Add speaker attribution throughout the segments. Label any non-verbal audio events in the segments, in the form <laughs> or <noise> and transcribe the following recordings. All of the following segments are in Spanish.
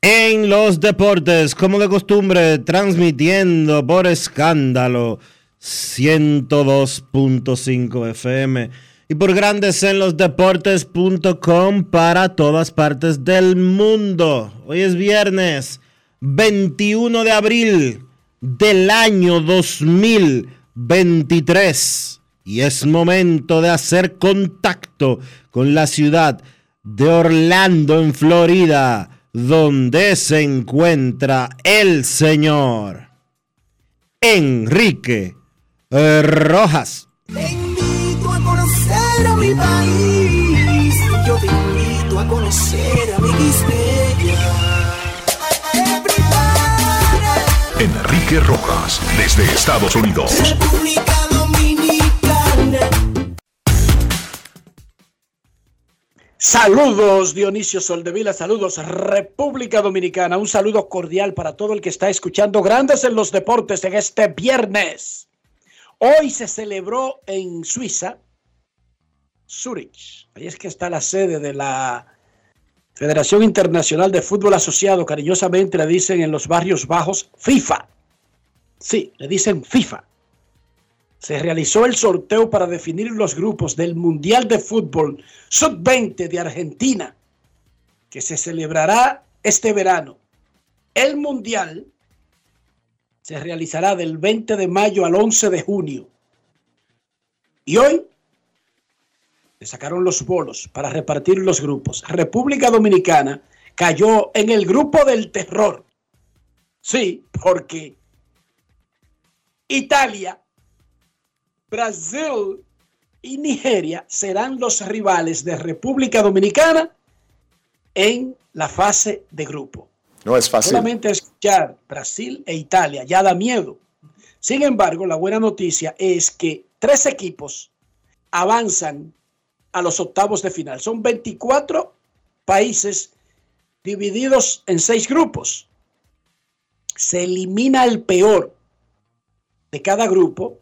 Speaker 1: en los Deportes. Como de costumbre, transmitiendo por escándalo 102.5 FM y por Grandes en los Deportes.com para todas partes del mundo. Hoy es viernes 21 de abril del año 2023 y es momento de hacer contacto con la ciudad de Orlando en Florida donde se encuentra el señor Enrique Rojas.
Speaker 2: Te invito a conocer a mi país. Yo te invito a conocer a mi
Speaker 3: Enrique Rojas, desde Estados Unidos.
Speaker 2: República
Speaker 4: Saludos Dionisio Soldevila, saludos República Dominicana, un saludo cordial para todo el que está escuchando Grandes en los Deportes en este viernes. Hoy se celebró en Suiza, Zurich, ahí es que está la sede de la Federación Internacional de Fútbol Asociado, cariñosamente le dicen en los barrios bajos FIFA. Sí, le dicen FIFA. Se realizó el sorteo para definir los grupos del Mundial de Fútbol Sub-20 de Argentina, que se celebrará este verano. El Mundial se realizará del 20 de mayo al 11 de junio. Y hoy le sacaron los bolos para repartir los grupos. República Dominicana cayó en el grupo del terror. Sí, porque Italia, Brasil y Nigeria serán los rivales de República Dominicana en la fase de grupo.
Speaker 5: No es fácil.
Speaker 4: Solamente escuchar Brasil e Italia ya da miedo. Sin embargo, la buena noticia es que tres equipos avanzan a los octavos de final. Son 24 países divididos en seis grupos. Se elimina el peor de cada grupo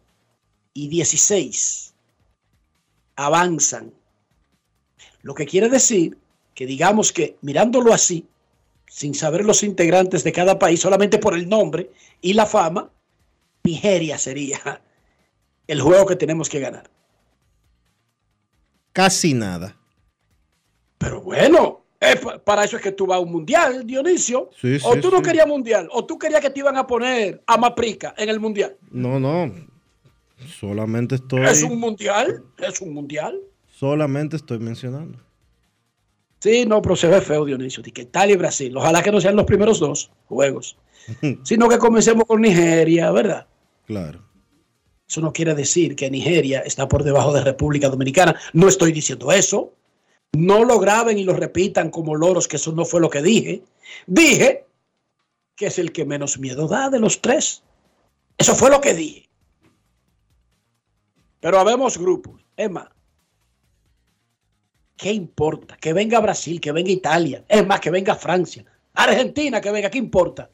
Speaker 4: y 16 avanzan. Lo que quiere decir que digamos que mirándolo así, sin saber los integrantes de cada país, solamente por el nombre y la fama, Nigeria sería el juego que tenemos que ganar.
Speaker 1: Casi nada.
Speaker 4: Pero bueno, eh, pa- para eso es que tú vas a un mundial, Dionisio.
Speaker 1: Sí,
Speaker 4: o
Speaker 1: sí,
Speaker 4: tú no
Speaker 1: sí.
Speaker 4: querías mundial, o tú querías que te iban a poner a Maprica en el mundial.
Speaker 1: No, no. Solamente estoy.
Speaker 4: Es un mundial, es un mundial.
Speaker 1: Solamente estoy mencionando.
Speaker 4: Sí, no, pero se ve feo, Dionisio. Que Italia y Brasil. Ojalá que no sean los primeros dos juegos, <laughs> sino que comencemos con Nigeria, ¿verdad?
Speaker 1: Claro.
Speaker 4: Eso no quiere decir que Nigeria está por debajo de República Dominicana. No estoy diciendo eso. No lo graben y lo repitan como loros, que eso no fue lo que dije. Dije que es el que menos miedo da de los tres. Eso fue lo que dije. Pero habemos grupos. Es más, ¿qué importa? Que venga Brasil, que venga Italia, es más, que venga Francia, Argentina, que venga, ¿qué importa?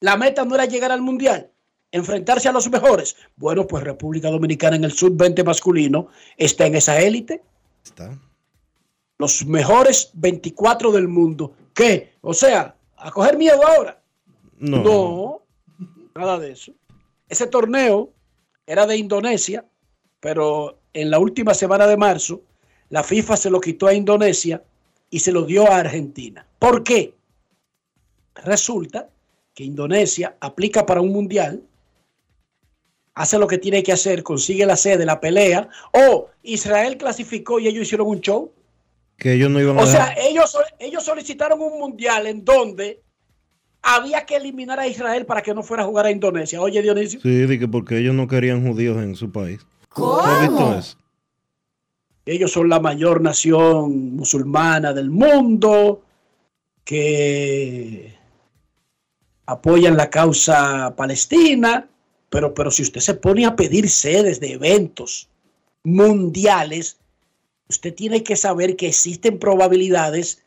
Speaker 4: La meta no era llegar al Mundial, enfrentarse a los mejores. Bueno, pues República Dominicana en el sub-20 masculino está en esa élite.
Speaker 1: Está.
Speaker 4: Los mejores 24 del mundo. ¿Qué? O sea, a coger miedo ahora.
Speaker 1: No.
Speaker 4: No, nada de eso. Ese torneo era de Indonesia, pero en la última semana de marzo, la FIFA se lo quitó a Indonesia y se lo dio a Argentina. ¿Por qué? Resulta que Indonesia aplica para un mundial, hace lo que tiene que hacer, consigue la sede, la pelea, o Israel clasificó y ellos hicieron un show.
Speaker 1: Que ellos no iban a
Speaker 4: O sea, ellos, ellos solicitaron un mundial en donde había que eliminar a Israel para que no fuera a jugar a Indonesia. Oye, Dionisio.
Speaker 1: Sí, porque ellos no querían judíos en su país. ¿Tú has visto eso?
Speaker 4: Ellos son la mayor nación musulmana del mundo que apoyan la causa palestina, pero, pero si usted se pone a pedir sedes de eventos mundiales, usted tiene que saber que existen probabilidades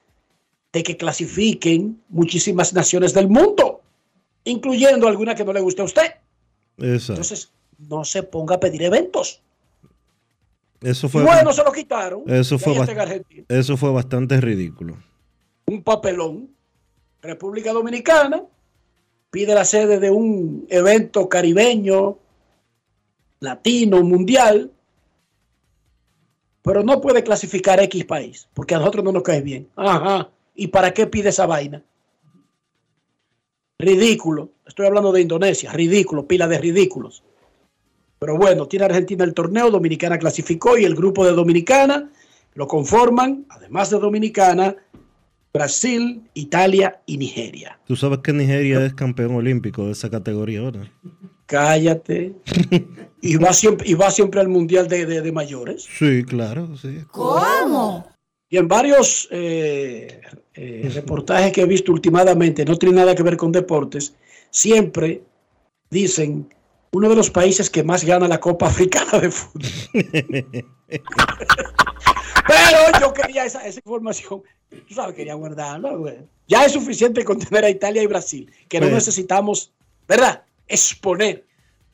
Speaker 4: de que clasifiquen muchísimas naciones del mundo, incluyendo alguna que no le guste a usted.
Speaker 1: Exacto.
Speaker 4: Entonces, no se ponga a pedir eventos.
Speaker 1: Eso fue,
Speaker 4: bueno, se lo quitaron.
Speaker 1: eso, fue eso fue bastante ridículo.
Speaker 4: un papelón. República Dominicana pide la sede de un evento caribeño, latino, mundial, pero no puede clasificar X país, porque a nosotros no nos cae bien. Ajá. ¿Y para qué pide esa vaina? Ridículo. Estoy hablando de Indonesia. Ridículo, pila de ridículos. Pero bueno, tiene Argentina el torneo, Dominicana clasificó y el grupo de Dominicana lo conforman, además de Dominicana, Brasil, Italia y Nigeria.
Speaker 1: Tú sabes que Nigeria es campeón olímpico de esa categoría ahora.
Speaker 4: Cállate. <laughs> Y va siempre, y va siempre al Mundial de, de- de mayores.
Speaker 1: Sí, claro, sí.
Speaker 4: Y en varios eh, eh, reportajes que he visto últimamente, no tiene nada que ver con deportes, siempre dicen uno de los países que más gana la Copa Africana de Fútbol. <laughs> Pero yo quería esa, esa información, tú sabes, quería guardarla. güey. Ya es suficiente con tener a Italia y Brasil, que no
Speaker 1: Pues-
Speaker 4: necesitamos, ¿verdad? Exponer.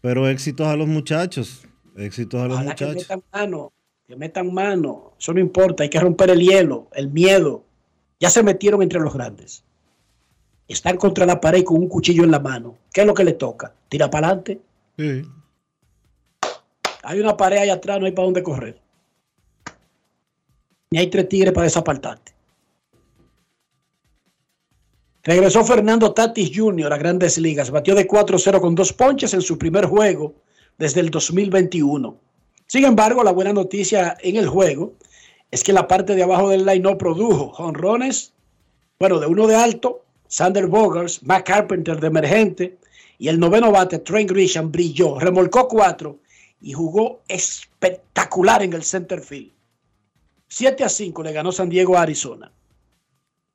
Speaker 1: Pero éxitos a los muchachos. Éxitos a los
Speaker 4: Ojalá que
Speaker 1: muchachos.
Speaker 4: metan mano, que metan mano. Eso no importa, hay que romper el hielo, el miedo. Ya se metieron entre los grandes. Están contra la pared con un cuchillo en la mano. ¿Qué es lo que le toca? Tira para adelante. Hay una pared ahí atrás, no hay para dónde correr. Ni hay tres tigres para desapartarte. Regresó Fernando Tatis Jr. a grandes ligas. Batió de 4-0 con dos ponches en su primer juego desde el 2021. Sin embargo, la buena noticia en el juego es que la parte de abajo del line no produjo jonrones, bueno, de uno de alto, Sander Bogers, Matt Carpenter de emergente y el noveno bate, Trent Grisham, brilló, remolcó cuatro y jugó espectacular en el center field. 7 a 5 le ganó San Diego a Arizona.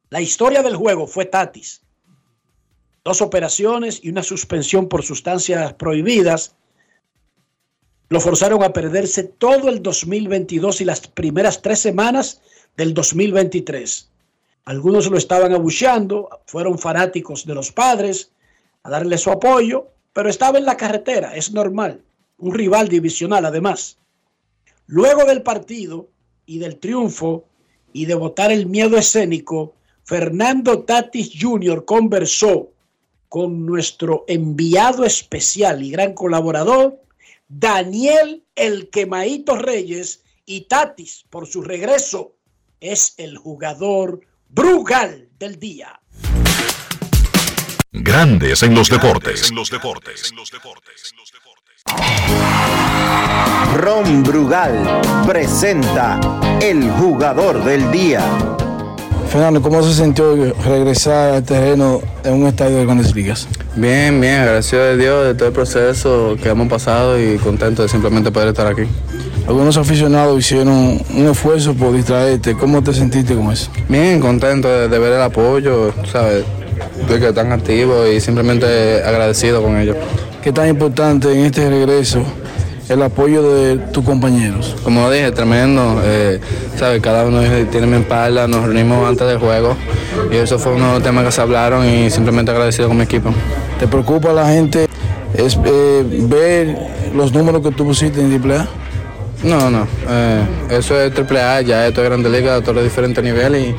Speaker 4: La historia del juego fue Tatis. Dos operaciones y una suspensión por sustancias prohibidas lo forzaron a perderse todo el 2022 y las primeras tres semanas del 2023. Algunos lo estaban abucheando, fueron fanáticos de los padres a darle su apoyo, pero estaba en la carretera, es normal, un rival divisional además. Luego del partido y del triunfo y de botar el miedo escénico, Fernando Tatis Jr. conversó con nuestro enviado especial y gran colaborador, Daniel El Quemaito Reyes, y Tatis, por su regreso, es el jugador Brugal del día.
Speaker 3: Grandes en los deportes. En los deportes.
Speaker 5: Ron Brugal presenta el jugador del día.
Speaker 6: Fernando, ¿cómo se sintió regresar al terreno en un estadio de grandes ligas?
Speaker 7: Bien, bien, agradecido de Dios de todo el proceso que hemos pasado y contento de simplemente poder estar aquí.
Speaker 6: Algunos aficionados hicieron un esfuerzo por distraerte. ¿Cómo te sentiste con eso?
Speaker 7: Bien, contento de, de ver el apoyo, ¿sabes? De que están activos y simplemente agradecido con ellos.
Speaker 6: ¿Qué tan importante en este regreso el apoyo de tus compañeros?
Speaker 7: Como dije, tremendo. eh. Cada uno tiene mi espalda, nos reunimos antes del juego y eso fue uno de los temas que se hablaron y simplemente agradecido con mi equipo.
Speaker 6: ¿Te preocupa la gente es, eh, ver los números que tú pusiste en AAA?
Speaker 7: No, no, eh, eso es AAA, ya esto es Grande Liga, todos los diferentes niveles y,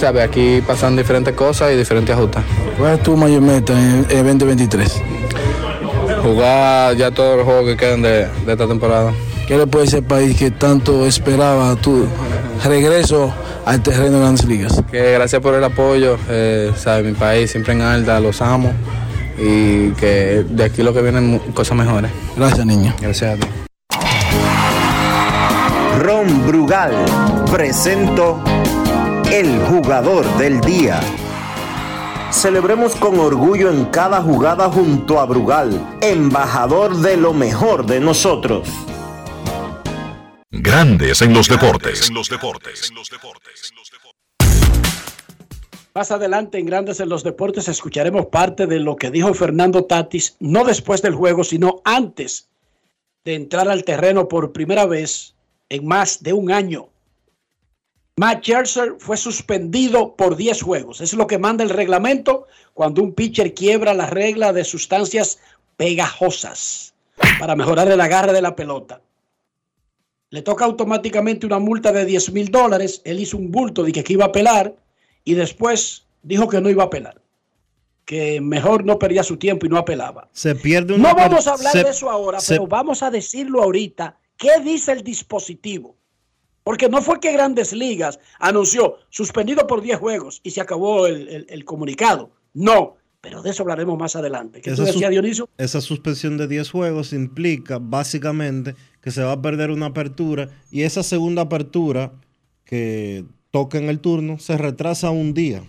Speaker 7: ¿sabes? Aquí pasan diferentes cosas y diferentes ajustes.
Speaker 6: ¿Cuál es tu mayor meta en el 2023?
Speaker 7: Jugar ya todos los juegos que quedan de, de esta temporada.
Speaker 6: ¿Qué le puede al país que tanto esperaba tu regreso al terreno de grandes ligas?
Speaker 7: Que gracias por el apoyo, eh, ¿sabes? Mi país siempre en alta, los amo y que de aquí lo que vienen cosas mejores.
Speaker 6: Gracias, niño.
Speaker 7: Gracias a ti.
Speaker 5: Ron Brugal presento el jugador del día. Celebremos con orgullo en cada jugada junto a Brugal, embajador de lo mejor de nosotros.
Speaker 3: Grandes en los deportes.
Speaker 4: Más adelante en Grandes en los Deportes escucharemos parte de lo que dijo Fernando Tatis, no después del juego, sino antes de entrar al terreno por primera vez en más de un año. Matt Scherzer fue suspendido por 10 juegos. Es lo que manda el reglamento cuando un pitcher quiebra la regla de sustancias pegajosas para mejorar el agarre de la pelota. Le toca automáticamente una multa de 10 mil dólares. Él hizo un bulto de que iba a apelar y después dijo que no iba a apelar. Que mejor no perdía su tiempo y no apelaba.
Speaker 1: Se pierde una
Speaker 4: No vamos a hablar
Speaker 1: se-
Speaker 4: de eso ahora,
Speaker 1: se-
Speaker 4: pero vamos a decirlo ahorita. ¿Qué dice el dispositivo? Porque no fue que Grandes Ligas anunció suspendido por 10 juegos y se acabó el, el- el comunicado. No, pero de eso hablaremos más adelante. ¿Qué tú
Speaker 1: Esa, sus-
Speaker 4: decías, Dionisio?
Speaker 1: esa suspensión de 10 juegos implica básicamente que se va a perder una apertura y esa segunda apertura que toca en el turno se retrasa un día.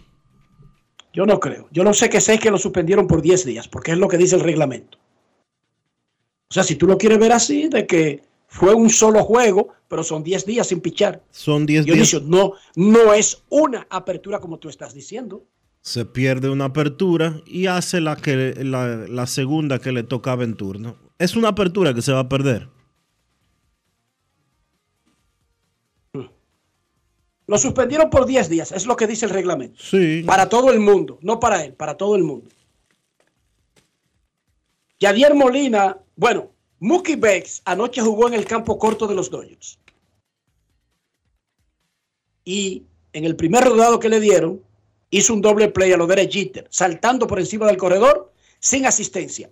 Speaker 4: Yo no creo. Yo no sé que sé que lo suspendieron por 10 días, porque es lo que dice el reglamento. O sea, si tú lo quieres ver así, de que fue un solo juego, pero son 10 días sin pichar.
Speaker 1: Son 10 días.
Speaker 4: Dionisio, no, no es una apertura como tú estás diciendo.
Speaker 1: Se pierde una apertura y hace la, que, la, la segunda que le tocaba en turno. Es una apertura que se va a perder.
Speaker 4: Lo suspendieron por 10 días, es lo que dice el reglamento.
Speaker 1: Sí.
Speaker 4: Para todo el mundo, no para él, para todo el mundo. Yadier Molina, bueno, Mookie Becks anoche jugó en el campo corto de los Dodgers. Y en el primer rodado que le dieron, hizo un doble play a lo de Jeter, saltando por encima del corredor sin asistencia.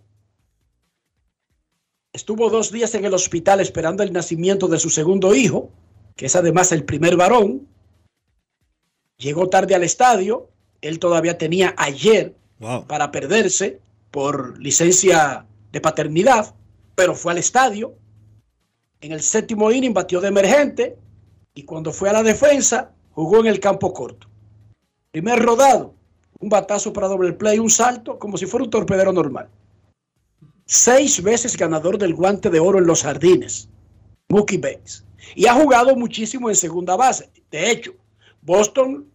Speaker 4: Estuvo dos días en el hospital esperando el nacimiento de su segundo hijo, que es además el primer varón. Llegó tarde al estadio. Él todavía tenía ayer
Speaker 1: Wow.
Speaker 4: para perderse por licencia de paternidad, pero fue al estadio. En el séptimo inning batió de emergente y cuando fue a la defensa jugó en el campo corto. Primer rodado, un batazo para doble play, un salto, como si fuera un torpedero normal. Seis veces ganador del guante de oro en los jardines, Mookie Betts. Y ha jugado muchísimo en segunda base. De hecho, Boston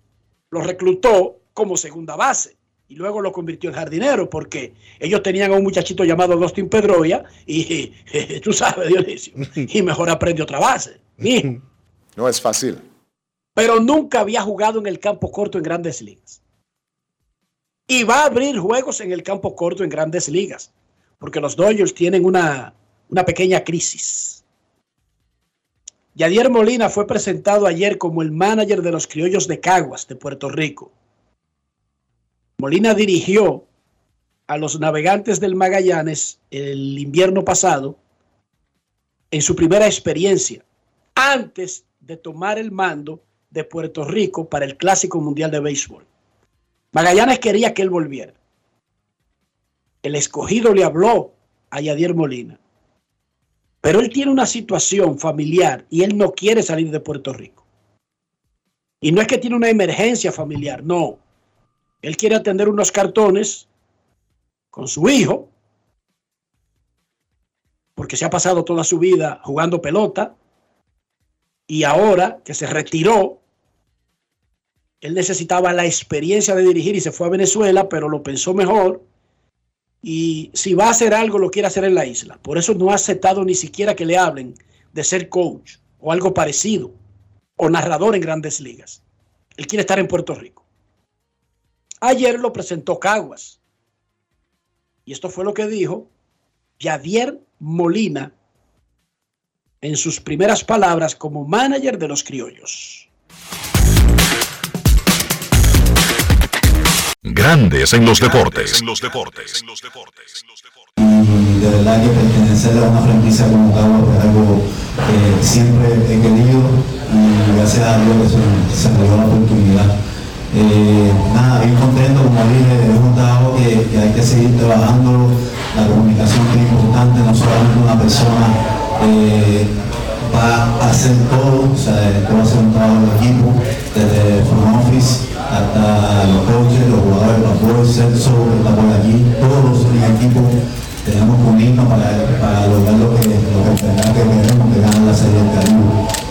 Speaker 4: lo reclutó como segunda base y luego lo convirtió en jardinero porque ellos tenían a un muchachito llamado Dustin Pedroia y <laughs> tú sabes, Dionisio, y mejor aprende otra base. mijo. <laughs>
Speaker 8: No es fácil.
Speaker 4: Pero nunca había jugado en el campo corto en grandes ligas. Y va a abrir juegos en el campo corto en grandes ligas porque los Dodgers tienen una, una pequeña crisis. Yadier Molina fue presentado ayer como el manager de los criollos de Caguas de Puerto Rico. Molina dirigió a los navegantes del Magallanes el invierno pasado en su primera experiencia antes de tomar el mando de Puerto Rico para el Clásico Mundial de Béisbol. Magallanes quería que él volviera. El escogido le habló a Yadier Molina. Pero él tiene una situación familiar y él no quiere salir de Puerto Rico. Y no es que tiene una emergencia familiar, no. Él quiere atender unos cartones con su hijo, porque se ha pasado toda su vida jugando pelota, y ahora que se retiró, él necesitaba la experiencia de dirigir y se fue a Venezuela, pero lo pensó mejor y si va a hacer algo lo quiere hacer en la isla. Por eso no ha aceptado ni siquiera que le hablen de ser coach o algo parecido. o narrador en grandes ligas. Él quiere estar en Puerto Rico. Ayer lo presentó Caguas. Y esto fue lo que dijo Yadier Molina en sus primeras palabras como manager de los criollos.
Speaker 3: Grandes en los deportes. En los deportes.
Speaker 8: Y de verdad que pertenecer a una franquicia como Cabo es algo que siempre he querido y gracias a Dios que se me dio la oportunidad. Eh, nada, bien contento, como dije, es un que, hay que seguir trabajando, la comunicación es importante, no solamente una persona eh, va a hacer todo, o sea, esto va a ser un trabajo de equipo, desde el front office hasta los coaches, los jugadores, los jugadores, Celso, que está por aquí, todos en el equipo tenemos que unirnos para, para lograr lo que, lo que, que queremos, que ganar la Serie del Caribe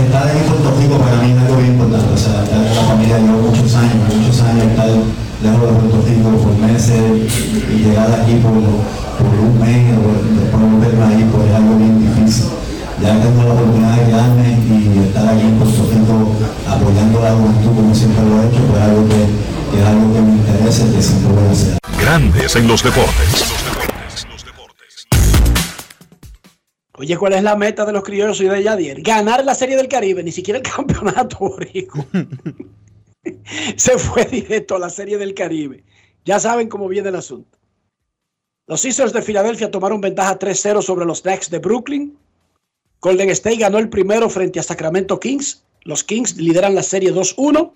Speaker 8: estar en Puerto Rico para mí es algo bien importante. O sea, estar en la familia llevo muchos años, muchos años estar lejos de Puerto Rico por meses y llegar aquí por, un mes o después volverme ahí, pues es algo bien difícil. Ya tengo la oportunidad de quedarme y estar aquí en Puerto Rico apoyando a la juventud como siempre lo he hecho, pues algo que, que es algo que me interesa y que siempre voy a hacer.
Speaker 3: Grandes en los deportes.
Speaker 4: Oye, ¿cuál es la meta de los criollos y de Yadier? Ganar la Serie del Caribe, ni siquiera el <laughs> campeonato borico. <laughs> Se fue directo a la Serie del Caribe. Ya saben cómo viene el asunto. Los Sixers de Filadelfia tomaron ventaja 3-0 sobre los Knicks de Brooklyn. Golden State ganó el primero frente a Sacramento Kings. Los Kings lideran la serie 2-1.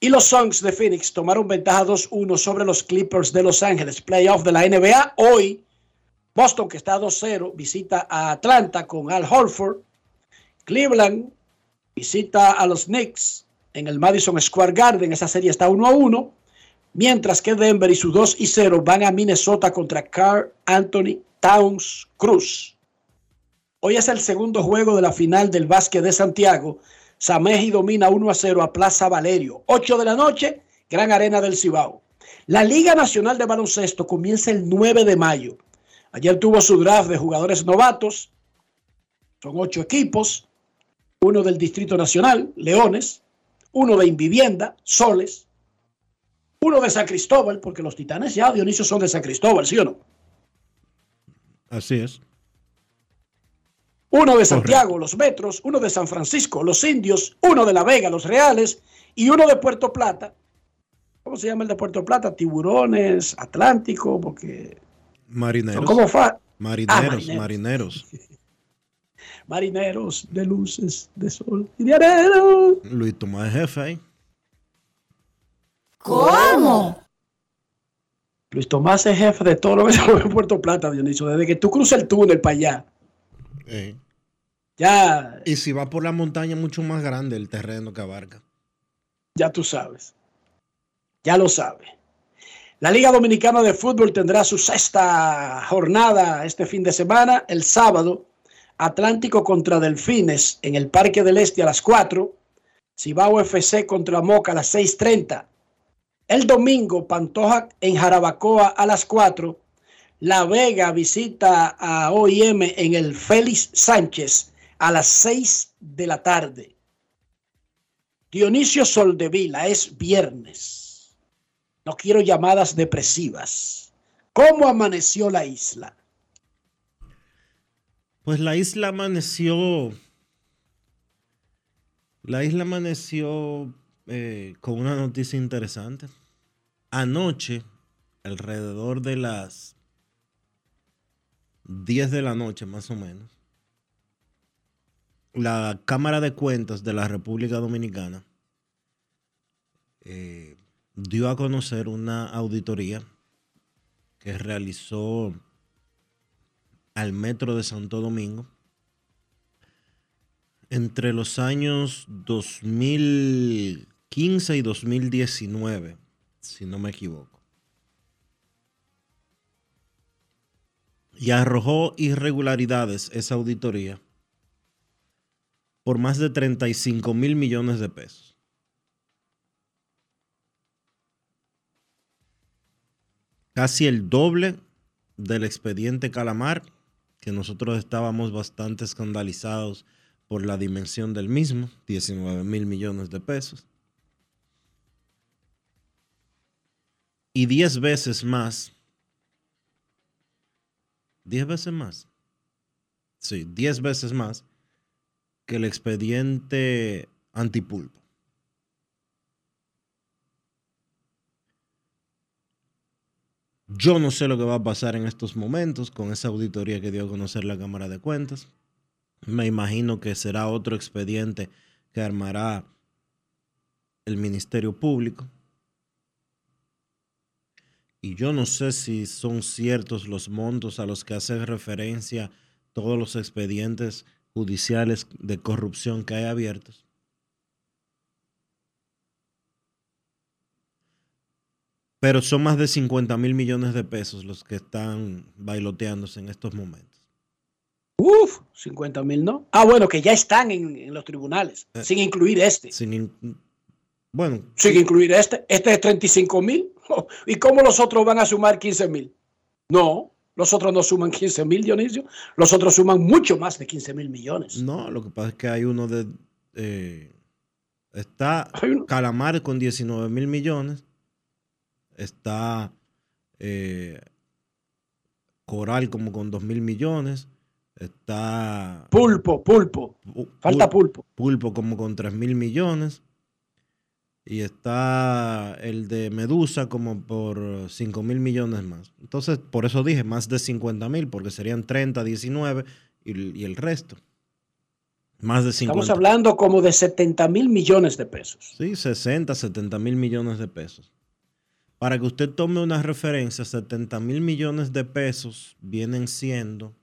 Speaker 4: Y los Suns de Phoenix tomaron ventaja 2-1 sobre los Clippers de Los Ángeles. Playoff de la NBA. Hoy Boston, que está 2-0, visita a Atlanta con Al Horford. Cleveland visita a los Knicks en el Madison Square Garden. Esa serie está 1-1. Mientras que Denver y su 2 0 van a Minnesota contra Carl Anthony Towns Cruz. Hoy es el segundo juego de la final del básquet de Santiago. Sameji domina 1 a 0 a Plaza Valerio. 8 de la noche, Gran Arena del Cibao. La Liga Nacional de Baloncesto comienza el 9 de mayo. Ayer tuvo su draft de jugadores novatos. Son ocho equipos. Uno del Distrito Nacional, Leones. Uno de Invivienda, Soles. Uno de San Cristóbal, porque los titanes ya, Dionisio, son de San Cristóbal, ¿sí o no?
Speaker 1: Así es.
Speaker 4: Uno de Santiago, Correcto. los Metros. Uno de San Francisco, los Indios. Uno de La Vega, los Reales. Y uno de Puerto Plata. ¿Cómo se llama el de Puerto Plata? Tiburones, Atlántico, porque
Speaker 1: Marineros.
Speaker 4: ¿Cómo fa?
Speaker 1: Marineros, ah, marineros, marineros. <laughs>
Speaker 4: Marineros de luces, de sol y de arena.
Speaker 1: Luis Tomás jefe ahí.
Speaker 9: ¿Cómo?
Speaker 4: Luis Tomás es jefe de todo lo que <laughs> se mueve en Puerto Plata, Dionisio. Desde que tú cruzas el túnel para allá.
Speaker 1: Eh.
Speaker 4: Ya.
Speaker 1: Y si va por la montaña, mucho más grande el terreno que abarca.
Speaker 4: Ya tú sabes. Ya lo sabes. La Liga Dominicana de Fútbol tendrá su sexta jornada este fin de semana, el sábado. Atlántico contra Delfines en el Parque del Este a las 4. Cibao FC contra Moca a las 6.30. El domingo, Pantoja en Jarabacoa a las 4. La Vega visita a OIM en el Félix Sánchez a las 6 de la tarde. Dionisio Soldevila es viernes. No quiero llamadas depresivas. ¿Cómo amaneció la isla?
Speaker 1: Pues la isla amaneció. La isla amaneció eh, con una noticia interesante. Anoche, alrededor de las 10 de la noche más o menos, la Cámara de Cuentas de la República Dominicana eh, dio a conocer una auditoría que realizó al Metro de Santo Domingo entre los años 2015 y 2019, si no me equivoco. Y arrojó irregularidades esa auditoría por más de 35 mil millones de pesos. Casi el doble del expediente Calamar, que nosotros estábamos bastante escandalizados por la dimensión del mismo, 19 mil millones de pesos. Y 10 veces más. 10 veces más. Sí, 10 veces más que el expediente antipulpo. Yo no sé lo que va a pasar en estos momentos con esa auditoría que dio a conocer la Cámara de Cuentas. Me imagino que será otro expediente que armará el Ministerio Público. Y yo no sé si son ciertos los montos a los que hace referencia todos los expedientes judiciales de corrupción que hay abiertos. Pero son más de 50 mil millones de pesos los que están bailoteándose en estos momentos.
Speaker 4: Uf, 50 mil, ¿no? Ah, bueno, que ya están en, en los tribunales,
Speaker 1: Eh,
Speaker 4: sin incluir este.
Speaker 1: Sin in- bueno,
Speaker 4: Sin incluir este. Este es 35 mil. <laughs> ¿Y cómo los otros van a sumar 15 mil? No, los otros no suman 15 mil, Dionisio. Los otros suman mucho más de 15 mil millones.
Speaker 1: no, lo que pasa es que hay uno de... eh, está
Speaker 4: Hay uno-
Speaker 1: Calamar con 19 mil millones. Está eh, Coral como con 2 mil millones. Está...
Speaker 4: Pulpo, pulpo.
Speaker 1: Pu-
Speaker 4: Falta
Speaker 1: Pul-
Speaker 4: pulpo.
Speaker 1: Pulpo como con 3 mil millones. Y está el de Medusa como por 5 mil millones más. Entonces, por eso dije más de 50 mil, porque serían 30, 19 y, el- y el resto. Más de 50.
Speaker 4: Estamos hablando como de 70 mil millones de pesos.
Speaker 1: Sí, 60, 70 mil millones de pesos. Para que usted tome una referencia, 70 mil millones de pesos vienen siendo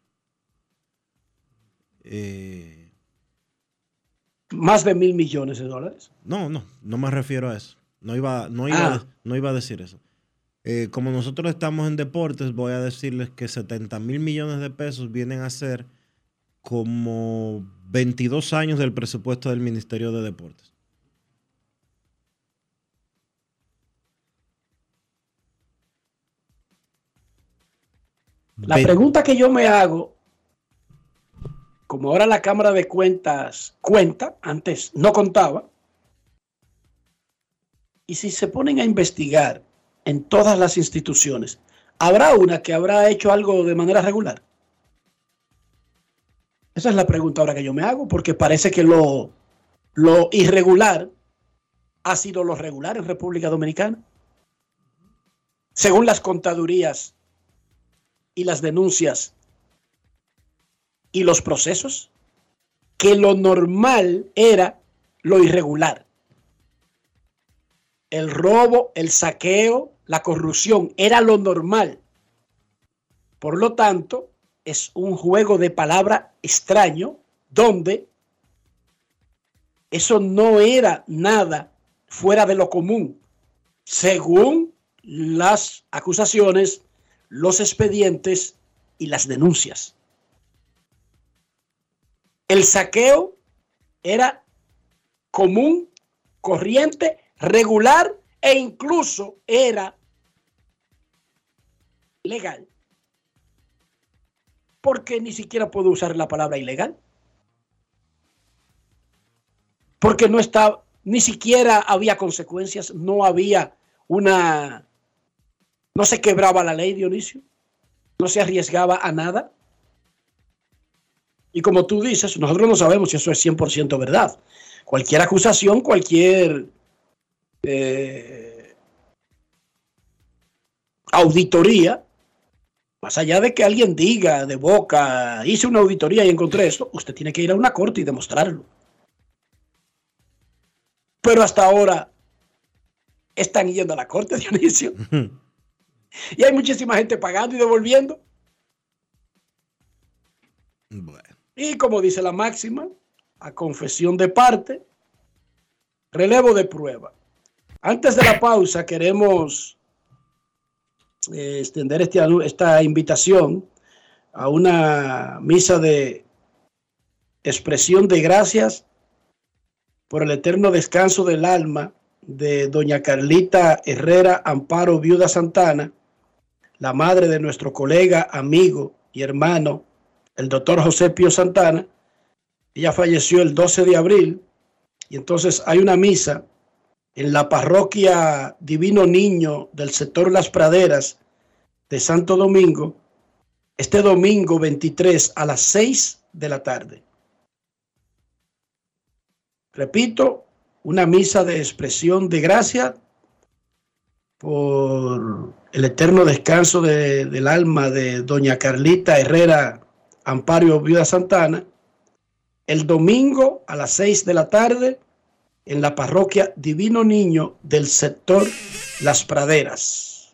Speaker 1: eh,
Speaker 4: Más de mil millones de dólares.
Speaker 1: No, no, no me refiero a eso. No iba, no iba,
Speaker 4: Ah.
Speaker 1: no iba a decir eso. Eh, como nosotros estamos en deportes, voy a decirles que 70 mil millones de pesos vienen a ser como 22 años del presupuesto del Ministerio de Deportes.
Speaker 4: La pregunta que yo me hago, como ahora la Cámara de Cuentas cuenta, antes no contaba, y si se ponen a investigar en todas las instituciones, ¿habrá una que habrá hecho algo de manera regular? Esa es la pregunta ahora que yo me hago, porque parece que lo, lo irregular ha sido lo regular en República Dominicana. Según las contadurías y las denuncias y los procesos, que lo normal era lo irregular. El robo, el saqueo, la corrupción era lo normal. Por lo tanto, es un juego de palabra extraño donde eso no era nada fuera de lo común, según las acusaciones los expedientes y las denuncias. El saqueo era común, corriente, regular e incluso era legal. Porque ni siquiera puedo usar la palabra ilegal. Porque no está, ni siquiera había consecuencias, no había una no se quebraba la ley, Dionisio. No se arriesgaba a nada. Y como tú dices, nosotros no sabemos si eso es 100% verdad. Cualquier acusación, cualquier eh, auditoría, más allá de que alguien diga de boca, hice una auditoría y encontré esto, usted tiene que ir a una corte y demostrarlo. Pero hasta ahora están yendo a la corte, Dionisio. <laughs> Y hay muchísima gente pagando y devolviendo.
Speaker 1: Bueno,
Speaker 4: Y como dice la máxima, a confesión de parte, relevo de prueba. Antes de la pausa queremos eh, extender este esta invitación a una misa de expresión de gracias por el eterno descanso del alma de doña Carlita Herrera Amparo Viuda Santana, la madre de nuestro colega, amigo y hermano, el doctor José Pío Santana, Ella falleció el 12 de abril y entonces hay una misa en la parroquia Divino Niño del sector Las Praderas de Santo Domingo este domingo 23 a las 6 de la tarde. Repito, una misa de expresión de gracia por el eterno descanso de- del alma de doña Carlita Herrera Ampario Viuda Santana, el domingo a las 6 de la tarde en la parroquia Divino Niño del sector Las Praderas.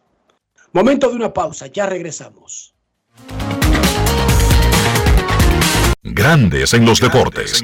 Speaker 4: Momento de una pausa, ya regresamos.
Speaker 3: Grandes en los deportes.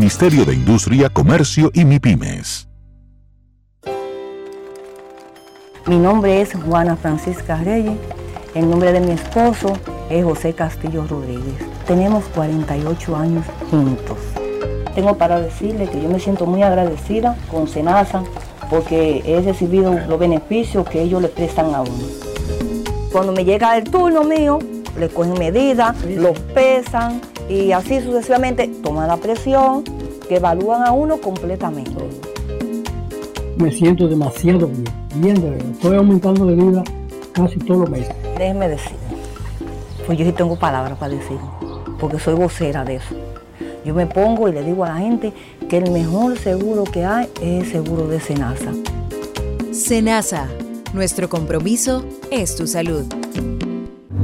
Speaker 3: de Industria, Comercio y MIPIMES.
Speaker 10: Mi nombre es Juana Francisca Reyes. El nombre de mi esposo es José Castillo Rodríguez. Tenemos 48 años juntos. Tengo para decirle que yo me siento muy agradecida con Senasa porque he recibido los beneficios que ellos le prestan a uno. Cuando me llega el turno mío, le cogen medidas, los pesan y así sucesivamente toman la presión que evalúan a uno completamente.
Speaker 11: Me siento demasiado bien, bien de verdad. Estoy aumentando de vida casi todos los meses.
Speaker 10: Déjeme decir, pues yo sí tengo palabras para decir, porque soy vocera de eso. Yo me pongo y le digo a la gente que el mejor seguro que hay es el seguro de Senasa.
Speaker 12: Senasa, nuestro compromiso es tu salud.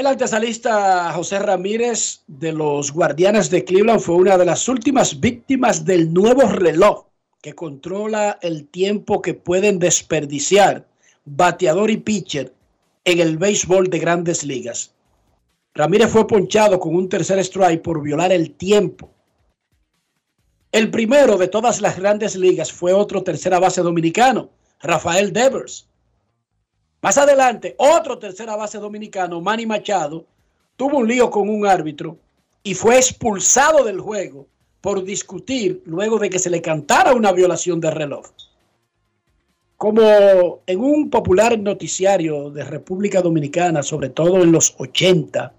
Speaker 4: El antesalista José Ramírez de los Guardianes de Cleveland fue una de las últimas víctimas del nuevo reloj que controla el tiempo que pueden desperdiciar bateador y pitcher en el béisbol de grandes ligas. Ramírez fue ponchado con un tercer strike por violar el tiempo. El primero de todas las grandes ligas fue otro tercera base dominicano, Rafael Devers. Más adelante, otro tercera base dominicano, Manny Machado, tuvo un lío con un árbitro y fue expulsado del juego por discutir luego de que se le cantara una violación de reloj. Como en un popular noticiario de República Dominicana, sobre todo en los 80,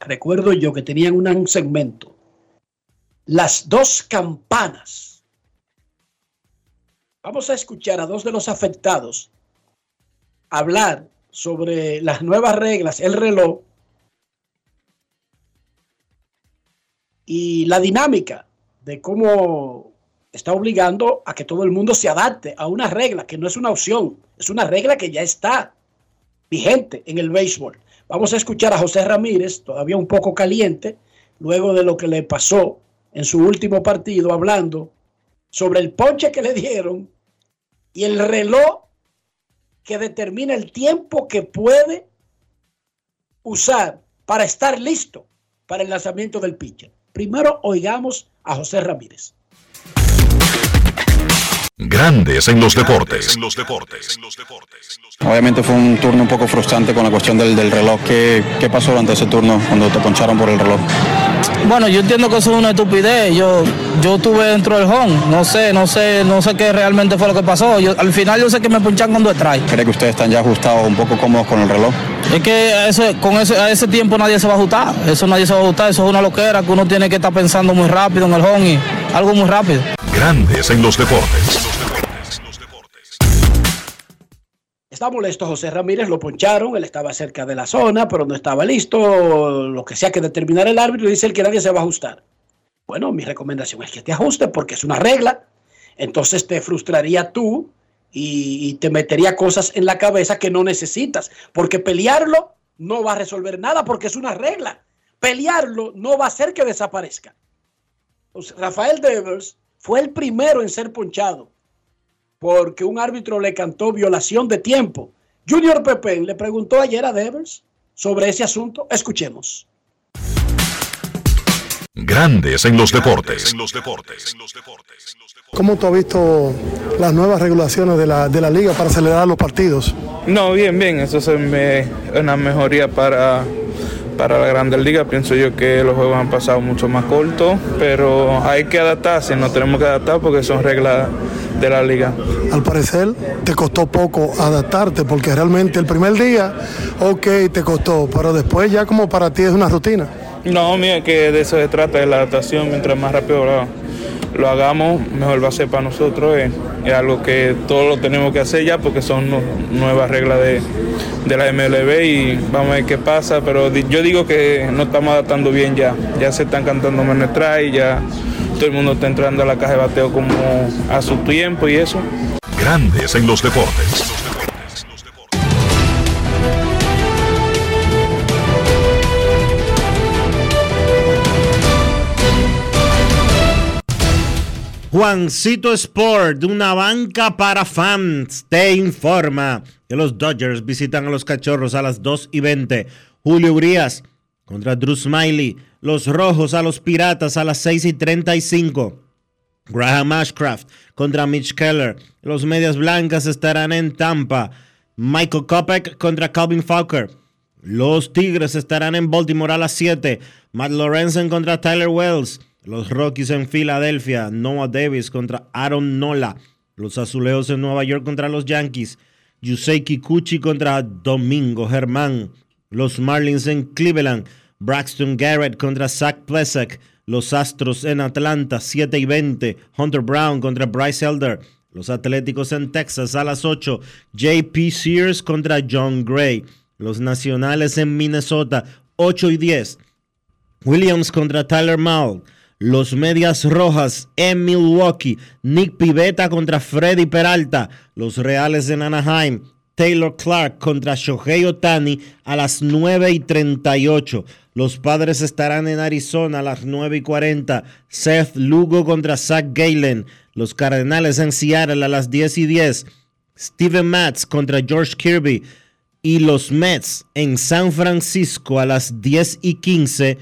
Speaker 4: recuerdo yo que tenían un segmento, las dos campanas. Vamos a escuchar a dos de los afectados hablar sobre las nuevas reglas, el reloj y la dinámica de cómo está obligando a que todo el mundo se adapte a una regla que no es una opción, es una regla que ya está vigente en el béisbol. Vamos a escuchar a José Ramírez, todavía un poco caliente, luego de lo que le pasó en su último partido, hablando sobre el ponche que le dieron y el reloj que determina el tiempo que puede usar para estar listo para el lanzamiento del pitcher. Primero oigamos a José Ramírez.
Speaker 3: Grandes en los deportes. En los deportes.
Speaker 7: Obviamente fue un turno un poco frustrante con la cuestión del, del reloj. ¿Qué, ¿Qué pasó durante ese turno cuando te poncharon por el reloj?
Speaker 13: Bueno, yo entiendo que eso es una estupidez. Yo, yo estuve dentro del home. No sé, no sé, no sé qué realmente fue lo que pasó. Yo, al final yo sé que me ponchan cuando trae.
Speaker 7: ¿Cree que ustedes están ya ajustados, un poco cómodos con el reloj?
Speaker 13: Es que a ese, con ese, a ese tiempo nadie se va a ajustar. Eso nadie se va a ajustar. Eso es una loquera que uno tiene que estar pensando muy rápido en el home y algo muy rápido.
Speaker 3: Grandes en los deportes.
Speaker 4: Está molesto José Ramírez, lo poncharon, él estaba cerca de la zona, pero no estaba listo, lo que sea que determinar el árbitro, dice él que nadie se va a ajustar. Bueno, mi recomendación es que te ajustes porque es una regla, entonces te frustraría tú y, y te metería cosas en la cabeza que no necesitas, porque pelearlo no va a resolver nada porque es una regla. Pelearlo no va a hacer que desaparezca. Rafael Devers fue el primero en ser ponchado porque un árbitro le cantó violación de tiempo. Junior Pepén le preguntó ayer a Devers sobre ese asunto. Escuchemos.
Speaker 3: Grandes en los deportes. En los deportes.
Speaker 14: ¿Cómo tú has visto las nuevas regulaciones de la, de la liga para acelerar los partidos?
Speaker 7: No, bien, bien. Eso es una mejoría para, para la Grandes Ligas. Pienso yo que los juegos han pasado mucho más cortos, pero hay que adaptarse. No tenemos que adaptar porque son reglas de la liga.
Speaker 14: Al parecer te costó poco adaptarte porque realmente el primer día, ok, te costó, pero después ya como para ti es una rutina.
Speaker 7: No, mira, que de eso se trata, de la adaptación. Mientras más rápido lo, lo hagamos, mejor va a ser para nosotros. Es, es, algo que todos lo tenemos que hacer ya porque son nuevas reglas de, de, la MLB y vamos a ver qué pasa. Pero yo digo que no estamos adaptando bien ya. Ya se están cantando menos y ya todo el mundo está entrando a la caja de bateo como a su tiempo y eso.
Speaker 3: Grandes en los deportes.
Speaker 1: Juancito Sport, una banca para fans, te informa que los Dodgers visitan a los Cachorros a las 2 y 20. Julio Urias contra Drew Smiley. Los Rojos a los Piratas a las 6 y 35. Graham Ashcraft contra Mitch Keller. Los Medias Blancas estarán en Tampa. Michael Kopech contra Calvin Falker. Los Tigres estarán en Baltimore a las 7. Matt Lorenzen contra Tyler Wells. Los Rockies en Filadelfia. Noah Davis contra Aaron Nola. Los Azulejos en Nueva York contra los Yankees. Yusei Kikuchi contra Domingo Germán. Los Marlins en Cleveland. Braxton Garrett contra Zach Plesak. Los Astros en Atlanta, 7 y 20. Hunter Brown contra Bryce Elder. Los Atléticos en Texas a las 8. JP Sears contra John Gray. Los Nacionales en Minnesota, 8 y 10. Williams contra Tyler Mall. Los Medias Rojas en Milwaukee. Nick Pivetta contra Freddy Peralta. Los Reales en Anaheim. Taylor Clark contra Shohei Otani a las 9 y 38. Los padres estarán en Arizona a las 9 y 40. Seth Lugo contra Zach Galen. Los Cardenales en Seattle a las 10 y 10. Steven Matz contra George Kirby. Y los Mets en San Francisco a las 10 y 15.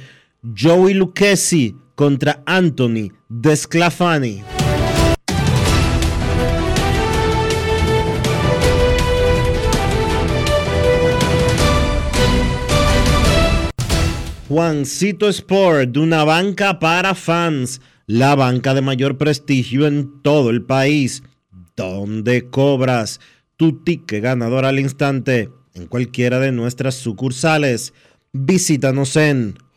Speaker 1: Joey Lucchesi contra Anthony Desclafani. Juancito Sport, de una banca para fans, la banca de mayor prestigio en todo el país, donde cobras tu ticket ganador al instante en cualquiera de nuestras sucursales. Visítanos en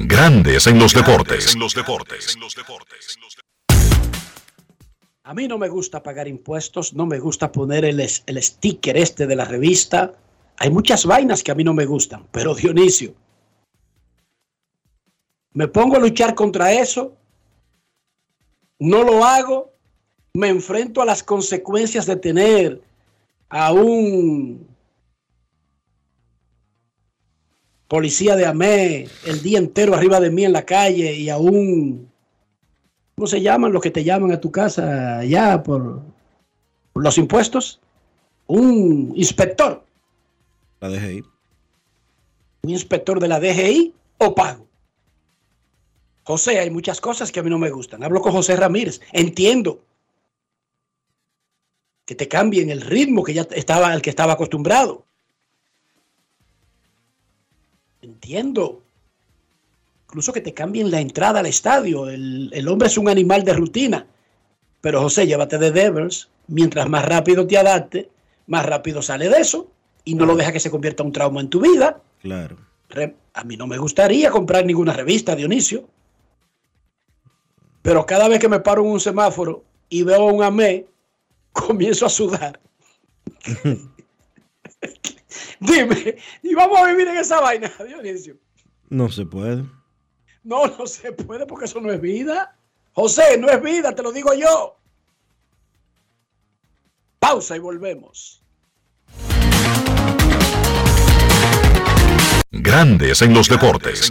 Speaker 3: Grandes en los deportes.
Speaker 4: A mí no me gusta pagar impuestos, no me gusta poner el, el sticker este de la revista. Hay muchas vainas que a mí no me gustan, pero Dionisio, me pongo a luchar contra eso, no lo hago, me enfrento a las consecuencias de tener a un policía de AME el día entero arriba de mí en la calle y a un, ¿cómo se llaman los que te llaman a tu casa ya por, por los impuestos? Un inspector,
Speaker 1: La ahí.
Speaker 4: un inspector de la DGI o pago. José, hay muchas cosas que a mí no me gustan. Hablo con José Ramírez, entiendo que te cambien el ritmo que ya estaba al que estaba acostumbrado. Entiendo. Incluso que te cambien la entrada al estadio. El, el hombre es un animal de rutina. Pero José, llévate de Devers. Mientras más rápido te adapte, más rápido sale de eso. Y no lo deja que se convierta en un trauma en tu vida.
Speaker 1: Claro.
Speaker 4: A mí no me gustaría comprar ninguna revista, Dionisio. Pero cada vez que me paro en un semáforo y veo a un AME, <laughs> comienzo a sudar. <laughs> Dime, y vamos a vivir en esa vaina, <laughs> Dionisio.
Speaker 1: No se puede.
Speaker 4: No, no se puede porque eso no es vida. José, no es vida, te lo digo yo. Pausa y volvemos.
Speaker 3: Grandes en los deportes.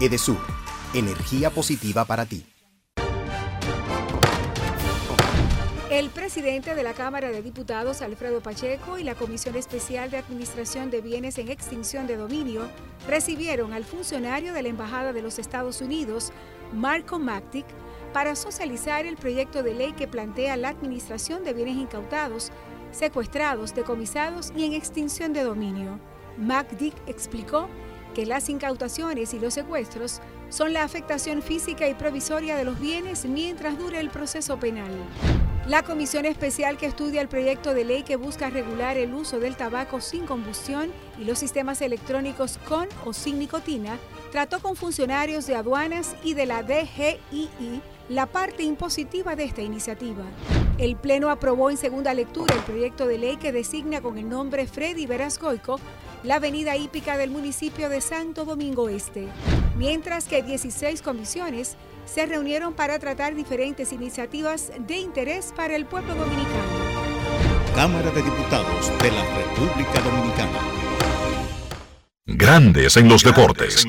Speaker 15: Edesur, energía positiva para ti.
Speaker 16: El presidente de la Cámara de Diputados, Alfredo Pacheco, y la Comisión Especial de Administración de Bienes en Extinción de Dominio recibieron al funcionario de la Embajada de los Estados Unidos, Marco Mactic, para socializar el proyecto de ley que plantea la administración de bienes incautados, secuestrados, decomisados y en extinción de dominio. Macdick explicó que las incautaciones y los secuestros son la afectación física y provisoria de los bienes mientras dure el proceso penal. La comisión especial que estudia el proyecto de ley que busca regular el uso del tabaco sin combustión y los sistemas electrónicos con o sin nicotina trató con funcionarios de aduanas y de la DGII la parte impositiva de esta iniciativa.
Speaker 17: El Pleno aprobó en segunda lectura el proyecto de ley que designa con el nombre Freddy Verascoico la avenida hípica del municipio de Santo Domingo Este, mientras que 16 comisiones se reunieron para tratar diferentes iniciativas de interés para el pueblo dominicano.
Speaker 18: Cámara de Diputados de la República Dominicana.
Speaker 3: Grandes en los deportes.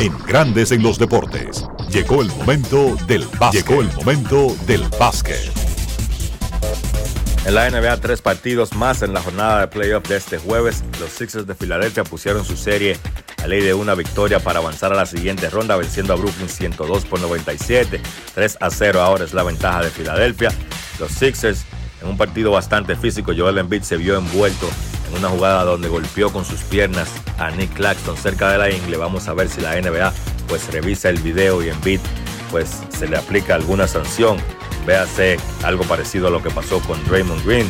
Speaker 3: En Grandes en los deportes. Llegó el momento del básquet. Llegó el momento del básquet.
Speaker 19: En la NBA, tres partidos más en la jornada de playoff de este jueves. Los Sixers de Filadelfia pusieron su serie a ley de una victoria para avanzar a la siguiente ronda, venciendo a Brooklyn 102 por 97. 3 a 0 ahora es la ventaja de Filadelfia. Los Sixers, en un partido bastante físico, Joel Embiid se vio envuelto en una jugada donde golpeó con sus piernas a Nick Claxton cerca de la ingle. Vamos a ver si la NBA pues revisa el video y Embiid pues se le aplica alguna sanción. Véase algo parecido a lo que pasó con Draymond Green.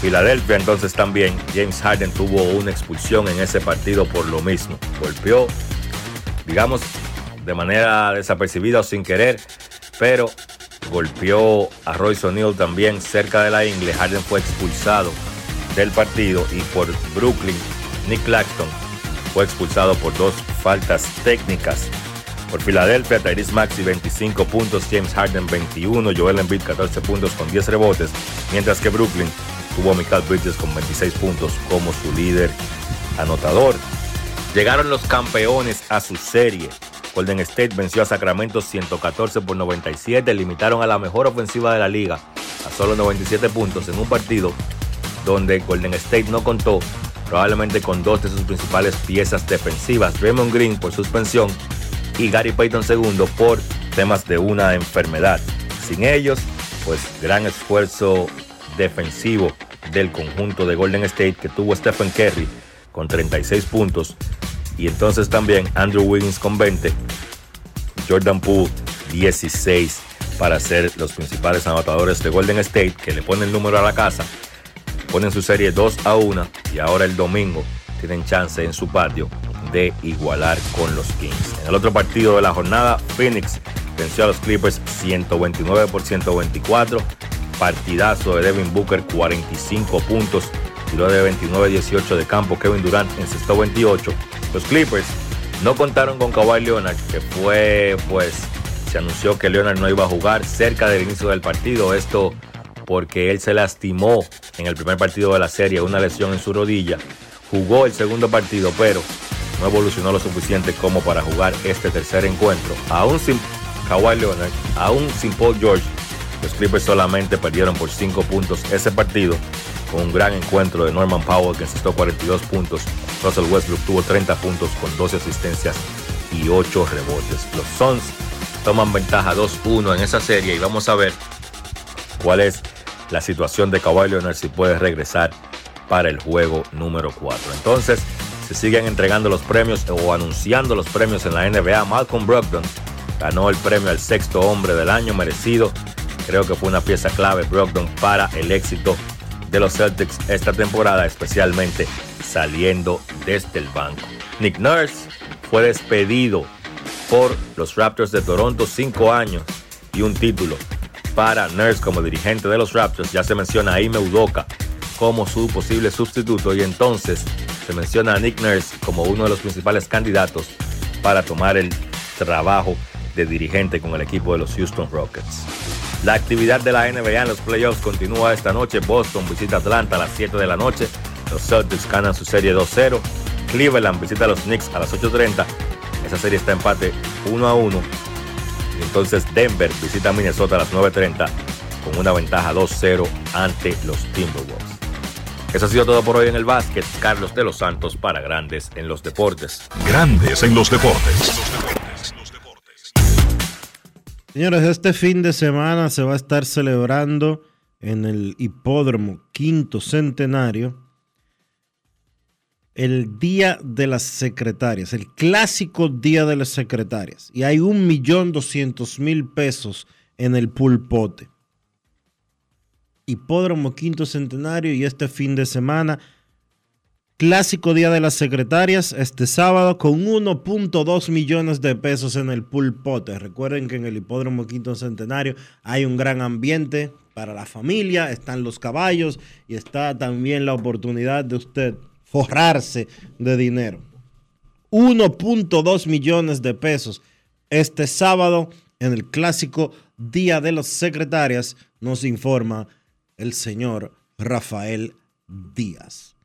Speaker 19: Filadelfia entonces también, James Harden tuvo una expulsión en ese partido por lo mismo. Golpeó, digamos, de manera desapercibida o sin querer, pero golpeó a Royce O'Neal también cerca de la ingle. Harden fue expulsado del partido y por Brooklyn, Nick Claxton fue expulsado por dos faltas técnicas. Por Filadelfia, Tyrese Maxi 25 puntos, James Harden 21, Joel Embiid 14 puntos con 10 rebotes, mientras que Brooklyn tuvo Michael Bridges con 26 puntos como su líder anotador. Llegaron los campeones a su serie. Golden State venció a Sacramento 114 por 97, limitaron a la mejor ofensiva de la liga a solo 97 puntos en un partido donde Golden State no contó probablemente con dos de sus principales piezas defensivas, Raymond Green por suspensión y Gary Payton II por temas de una enfermedad. Sin ellos, pues gran esfuerzo defensivo del conjunto de Golden State que tuvo Stephen Curry con 36 puntos y entonces también Andrew Wiggins con 20, Jordan Poole 16 para ser los principales anotadores de Golden State que le ponen el número a la casa, ponen su serie 2 a 1 y ahora el domingo tienen chance en su patio de igualar con los Kings. En el otro partido de la jornada, Phoenix venció a los Clippers 129 por 124. Partidazo de Devin Booker, 45 puntos. Tiró de 29-18 de campo. Kevin Durant encestó 28. Los Clippers no contaron con Kawhi Leonard, que fue, pues, se anunció que Leonard no iba a jugar cerca del inicio del partido. Esto porque él se lastimó en el primer partido de la serie, una lesión en su rodilla. Jugó el segundo partido, pero no evolucionó lo suficiente como para jugar este tercer encuentro. Aún sin Kawhi Leonard, aún sin Paul George, los Clippers solamente perdieron por 5 puntos ese partido con un gran encuentro de Norman Powell que encestó 42 puntos. Russell Westbrook tuvo 30 puntos con 12 asistencias y 8 rebotes. Los Suns toman ventaja 2-1 en esa serie y vamos a ver cuál es la situación de Kawhi Leonard si puede regresar para el juego número 4. Entonces, se siguen entregando los premios o anunciando los premios en la NBA. Malcolm Brogdon ganó el premio al sexto hombre del año merecido. Creo que fue una pieza clave Brogdon para el éxito de los Celtics esta temporada, especialmente saliendo desde el banco. Nick Nurse fue despedido por los Raptors de Toronto, cinco años y un título para Nurse como dirigente de los Raptors. Ya se menciona a Ime Udoka como su posible sustituto y entonces se menciona a Nick Nurse como uno de los principales candidatos para tomar el trabajo de dirigente con el equipo de los Houston Rockets. La actividad de la NBA en los playoffs continúa esta noche. Boston visita Atlanta a las 7 de la noche. Los Celtics ganan su serie 2-0. Cleveland visita a los Knicks a las 8.30. Esa serie está empate 1 a 1. Y entonces Denver visita a Minnesota a las 9.30 con una ventaja 2-0 ante los Timberwolves. Eso ha sido todo por hoy en el básquet. Carlos de los Santos para Grandes en los Deportes.
Speaker 3: Grandes en los deportes.
Speaker 1: Señores, este fin de semana se va a estar celebrando en el hipódromo quinto centenario el Día de las Secretarias, el clásico Día de las Secretarias. Y hay un millón doscientos mil pesos en el pulpote. Hipódromo Quinto Centenario y este fin de semana Clásico Día de las Secretarias este sábado con 1.2 millones de pesos en el pool pote. Recuerden que en el Hipódromo Quinto Centenario hay un gran ambiente para la familia, están los caballos y está también la oportunidad de usted forrarse de dinero. 1.2 millones de pesos este sábado en el clásico Día de las Secretarias, nos informa el señor Rafael Díaz.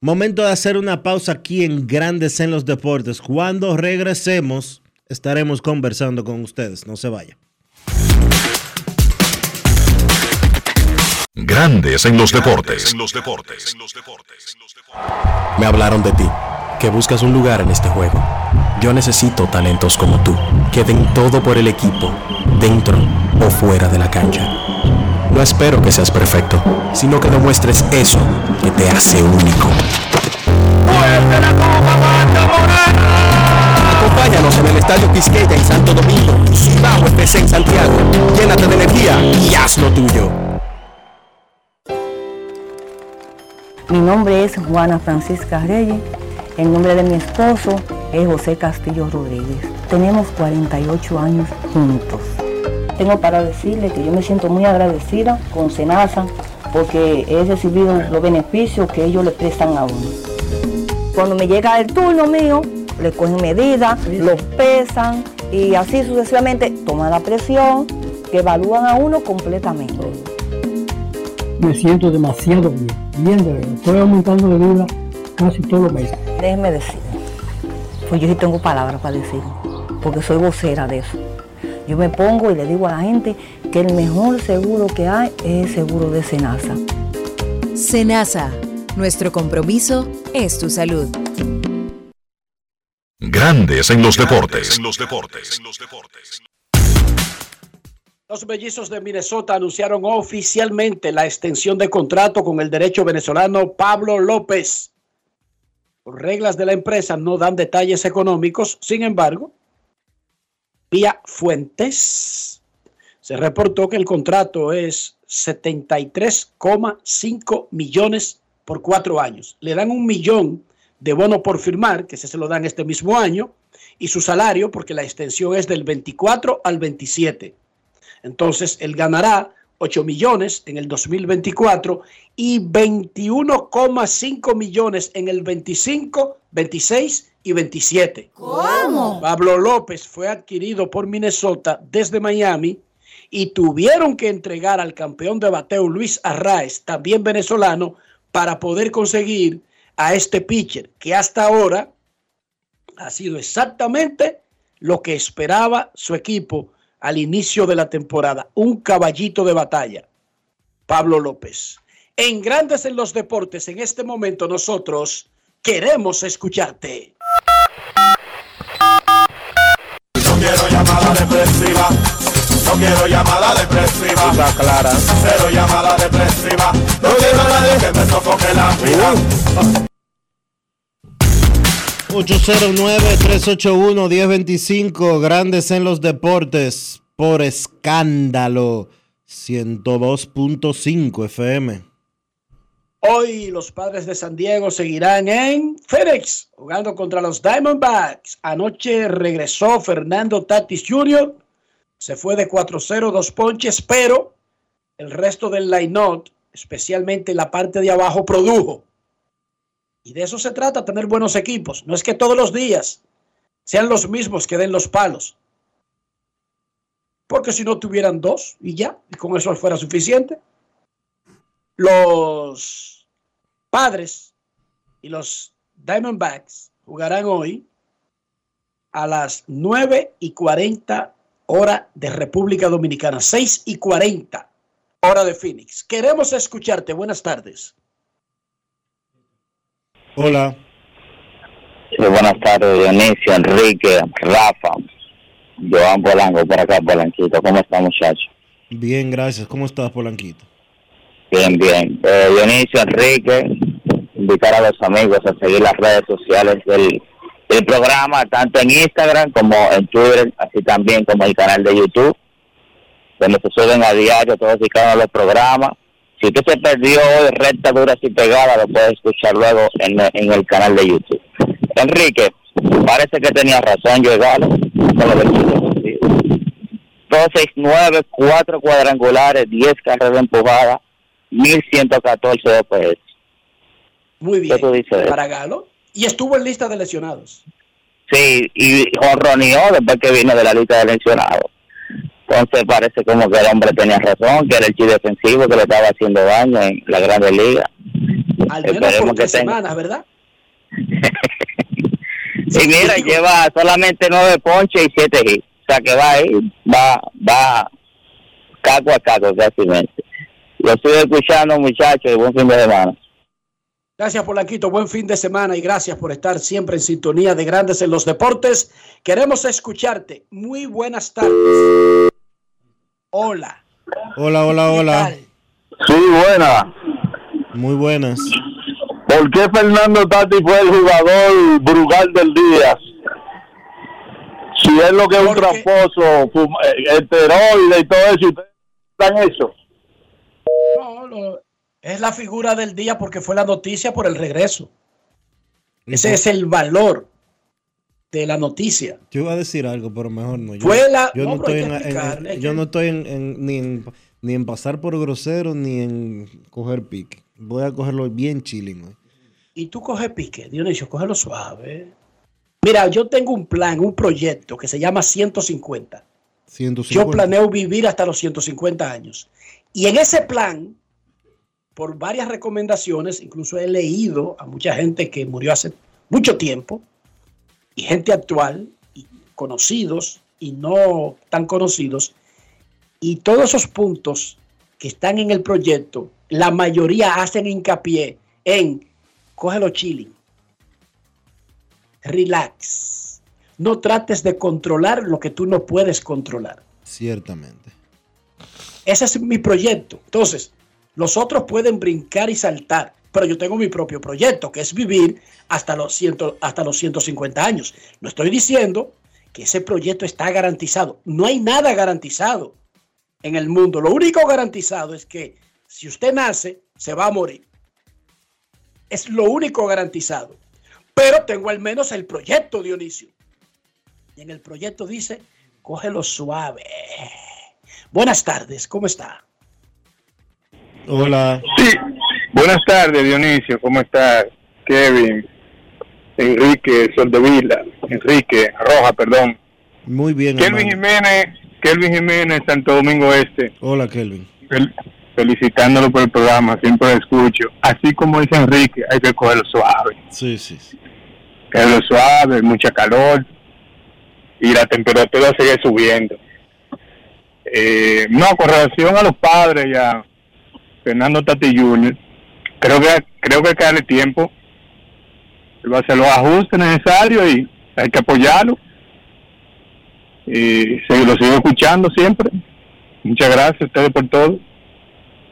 Speaker 1: Momento de hacer una pausa aquí en Grandes en los Deportes. Cuando regresemos, estaremos conversando con ustedes. No se vaya.
Speaker 3: Grandes en los deportes.
Speaker 20: Me hablaron de ti, que buscas un lugar en este juego. Yo necesito talentos como tú, que den todo por el equipo, dentro o fuera de la cancha. No espero que seas perfecto, sino que demuestres eso que te hace único. Acompáñanos en el Estadio Quisqueya en Santo Domingo, Cibao FC en Santiago. Llénate de energía y haz lo tuyo.
Speaker 10: Mi nombre es Juana Francisca Reyes. El nombre de mi esposo es José Castillo Rodríguez. Tenemos 48 años juntos. Tengo para decirle que yo me siento muy agradecida con Senasa porque he recibido los beneficios que ellos le prestan a uno. Cuando me llega el turno mío, le cogen medidas, los pesan y así sucesivamente toman la presión, que evalúan a uno completamente.
Speaker 11: Me siento demasiado bien, bien de verdad. Estoy aumentando de vida casi todos los meses.
Speaker 10: Déjeme decir, pues yo sí tengo palabras para decir, porque soy vocera de eso. Yo me pongo y le digo a la gente que el mejor seguro que hay es el seguro de Senasa.
Speaker 12: Senasa, nuestro compromiso es tu salud.
Speaker 3: Grandes en los deportes.
Speaker 4: Los mellizos de Minnesota anunciaron oficialmente la extensión de contrato con el derecho venezolano Pablo López. Por reglas de la empresa no dan detalles económicos, sin embargo, vía fuentes se reportó que el contrato es 73,5 millones por cuatro años. Le dan un millón de bono por firmar, que se lo dan este mismo año, y su salario, porque la extensión es del 24 al 27. Entonces, él ganará 8 millones en el 2024 y 21,5 millones en el 25, 26 y 27.
Speaker 21: ¿Cómo?
Speaker 4: Pablo López fue adquirido por Minnesota desde Miami y tuvieron que entregar al campeón de bateo Luis Arraez, también venezolano, para poder conseguir a este pitcher que hasta ahora ha sido exactamente lo que esperaba su equipo al inicio de la temporada. Un caballito de batalla, Pablo López. En Grandes en los Deportes, en este momento nosotros queremos escucharte.
Speaker 21: No quiero llamada depresiva. No quiero llamada depresiva.
Speaker 7: Está clara.
Speaker 21: Cero llamada depresiva. No quiero a nadie que me sofoque la vida.
Speaker 1: 809-381-1025, Grandes en los Deportes, por escándalo, 102.5 FM.
Speaker 4: Hoy los padres de San Diego seguirán en Phoenix jugando contra los Diamondbacks. Anoche regresó Fernando Tatis Jr. Se fue de 4-0, dos ponches, pero el resto del line-out, especialmente la parte de abajo, produjo. Y de eso se trata, tener buenos equipos. No es que todos los días sean los mismos que den los palos. Porque si no tuvieran dos y ya, y con eso fuera suficiente. Los padres y los Diamondbacks jugarán hoy a las 9 y 40 hora de República Dominicana, 6 y 40 hora de Phoenix. Queremos escucharte. Buenas tardes.
Speaker 1: Hola.
Speaker 22: Sí, buenas tardes, Dionisio, Enrique, Rafa, Joan Polanco, por acá, Polanquito. ¿Cómo está, muchacho?
Speaker 1: Bien, gracias. ¿Cómo estás, Polanquito?
Speaker 22: Bien, bien. Eh, Dionisio, Enrique, invitar a los amigos a seguir las redes sociales del, del programa, tanto en Instagram como en Twitter, así también como el canal de YouTube, donde se suben a diario todos y cada uno de los programas. Si usted se perdió hoy recta, dura y pegada, lo puede escuchar luego en, en el canal de YouTube. Enrique, parece que tenía razón yo Galo, con lo del Chile defensivo. 269, 4 cuadrangulares, 10 carreras empujadas, 1114 OPS.
Speaker 4: Muy bien.
Speaker 22: ¿Qué tú dices?
Speaker 4: Para Galo. Y estuvo en lista de lesionados.
Speaker 22: Sí, y jonroneó después que vino de la lista de lesionados. Entonces parece como que el hombre tenía razón, que era el chi defensivo que le estaba haciendo daño en la Grande Liga.
Speaker 4: Al menos
Speaker 22: Esperemos
Speaker 4: por
Speaker 22: que
Speaker 4: tres
Speaker 22: tenga.
Speaker 4: semanas, ¿verdad? <laughs>
Speaker 22: Y mira, lleva solamente nueve ponches y siete hits. O sea que va ahí, va, va caco a caco casi. Lo estoy escuchando, muchachos, y buen fin de semana.
Speaker 4: Gracias, Polanquito. Buen fin de semana y gracias por estar siempre en sintonía de Grandes en los Deportes. Queremos escucharte. Muy buenas tardes. Hola.
Speaker 1: Hola, hola, hola.
Speaker 23: Sí, buena.
Speaker 1: Muy buenas.
Speaker 23: ¿Por qué Fernando Tati fue el jugador Brugal del día? Si es lo que es un tramposo, eh, esteroide y todo eso, ¿y ustedes están eso?
Speaker 4: No, lo- es la figura del día porque fue la noticia por el regreso. Ese es el valor de la noticia.
Speaker 1: Yo iba a decir algo, pero mejor no. Yo,
Speaker 4: Fue la-
Speaker 1: yo
Speaker 4: no,
Speaker 1: no, estoy, en, en- yo no estoy en, ni, en, ni en pasar por grosero ni en coger pique. Voy a cogerlo bien chilling.
Speaker 4: Y tú coges pique, Dionisio, cógelo suave. Mira, yo tengo un plan, un proyecto que se llama 150.
Speaker 1: 150.
Speaker 4: Yo planeo vivir hasta los 150 años. Y en ese plan, por varias recomendaciones, incluso he leído a mucha gente que murió hace mucho tiempo, y gente actual, y conocidos y no tan conocidos, y todos esos puntos que están en el proyecto, la mayoría hacen hincapié en cógelo chilling, relax, no trates de controlar lo que tú no puedes controlar.
Speaker 1: Ciertamente.
Speaker 4: Ese es mi proyecto. Entonces, los otros pueden brincar y saltar, pero yo tengo mi propio proyecto, que es vivir hasta los, ciento- hasta los 150 años. No estoy diciendo que ese proyecto está garantizado. No hay nada garantizado en el mundo. Lo único garantizado es que si usted nace, se va a morir. Es lo único garantizado. Pero tengo al menos el proyecto, Dionisio. Y en el proyecto dice, cógelo suave. Buenas tardes, ¿cómo está?
Speaker 1: Hola.
Speaker 23: Sí. Buenas tardes, Dionisio. ¿Cómo estás? Kevin, Enrique Soldevila, Enrique Roja, perdón.
Speaker 1: Muy bien,
Speaker 23: Kelvin
Speaker 1: hermano.
Speaker 23: Jiménez, Kelvin Jiménez, Santo Domingo Este.
Speaker 1: Hola, Kelvin.
Speaker 23: Fel- felicitándolo por el programa, siempre lo escucho. Así como dice Enrique, hay que cogerlo suave.
Speaker 1: Sí, sí, sí.
Speaker 23: Cogerlo suave, mucha calor y la temperatura sigue subiendo. Eh, no, con relación a los padres y a Fernando Tati Jr., creo que creo que hay que darle tiempo. Él va a hacer los ajustes necesarios y hay que apoyarlo. Y se lo sigo escuchando siempre. Muchas gracias a ustedes por todo.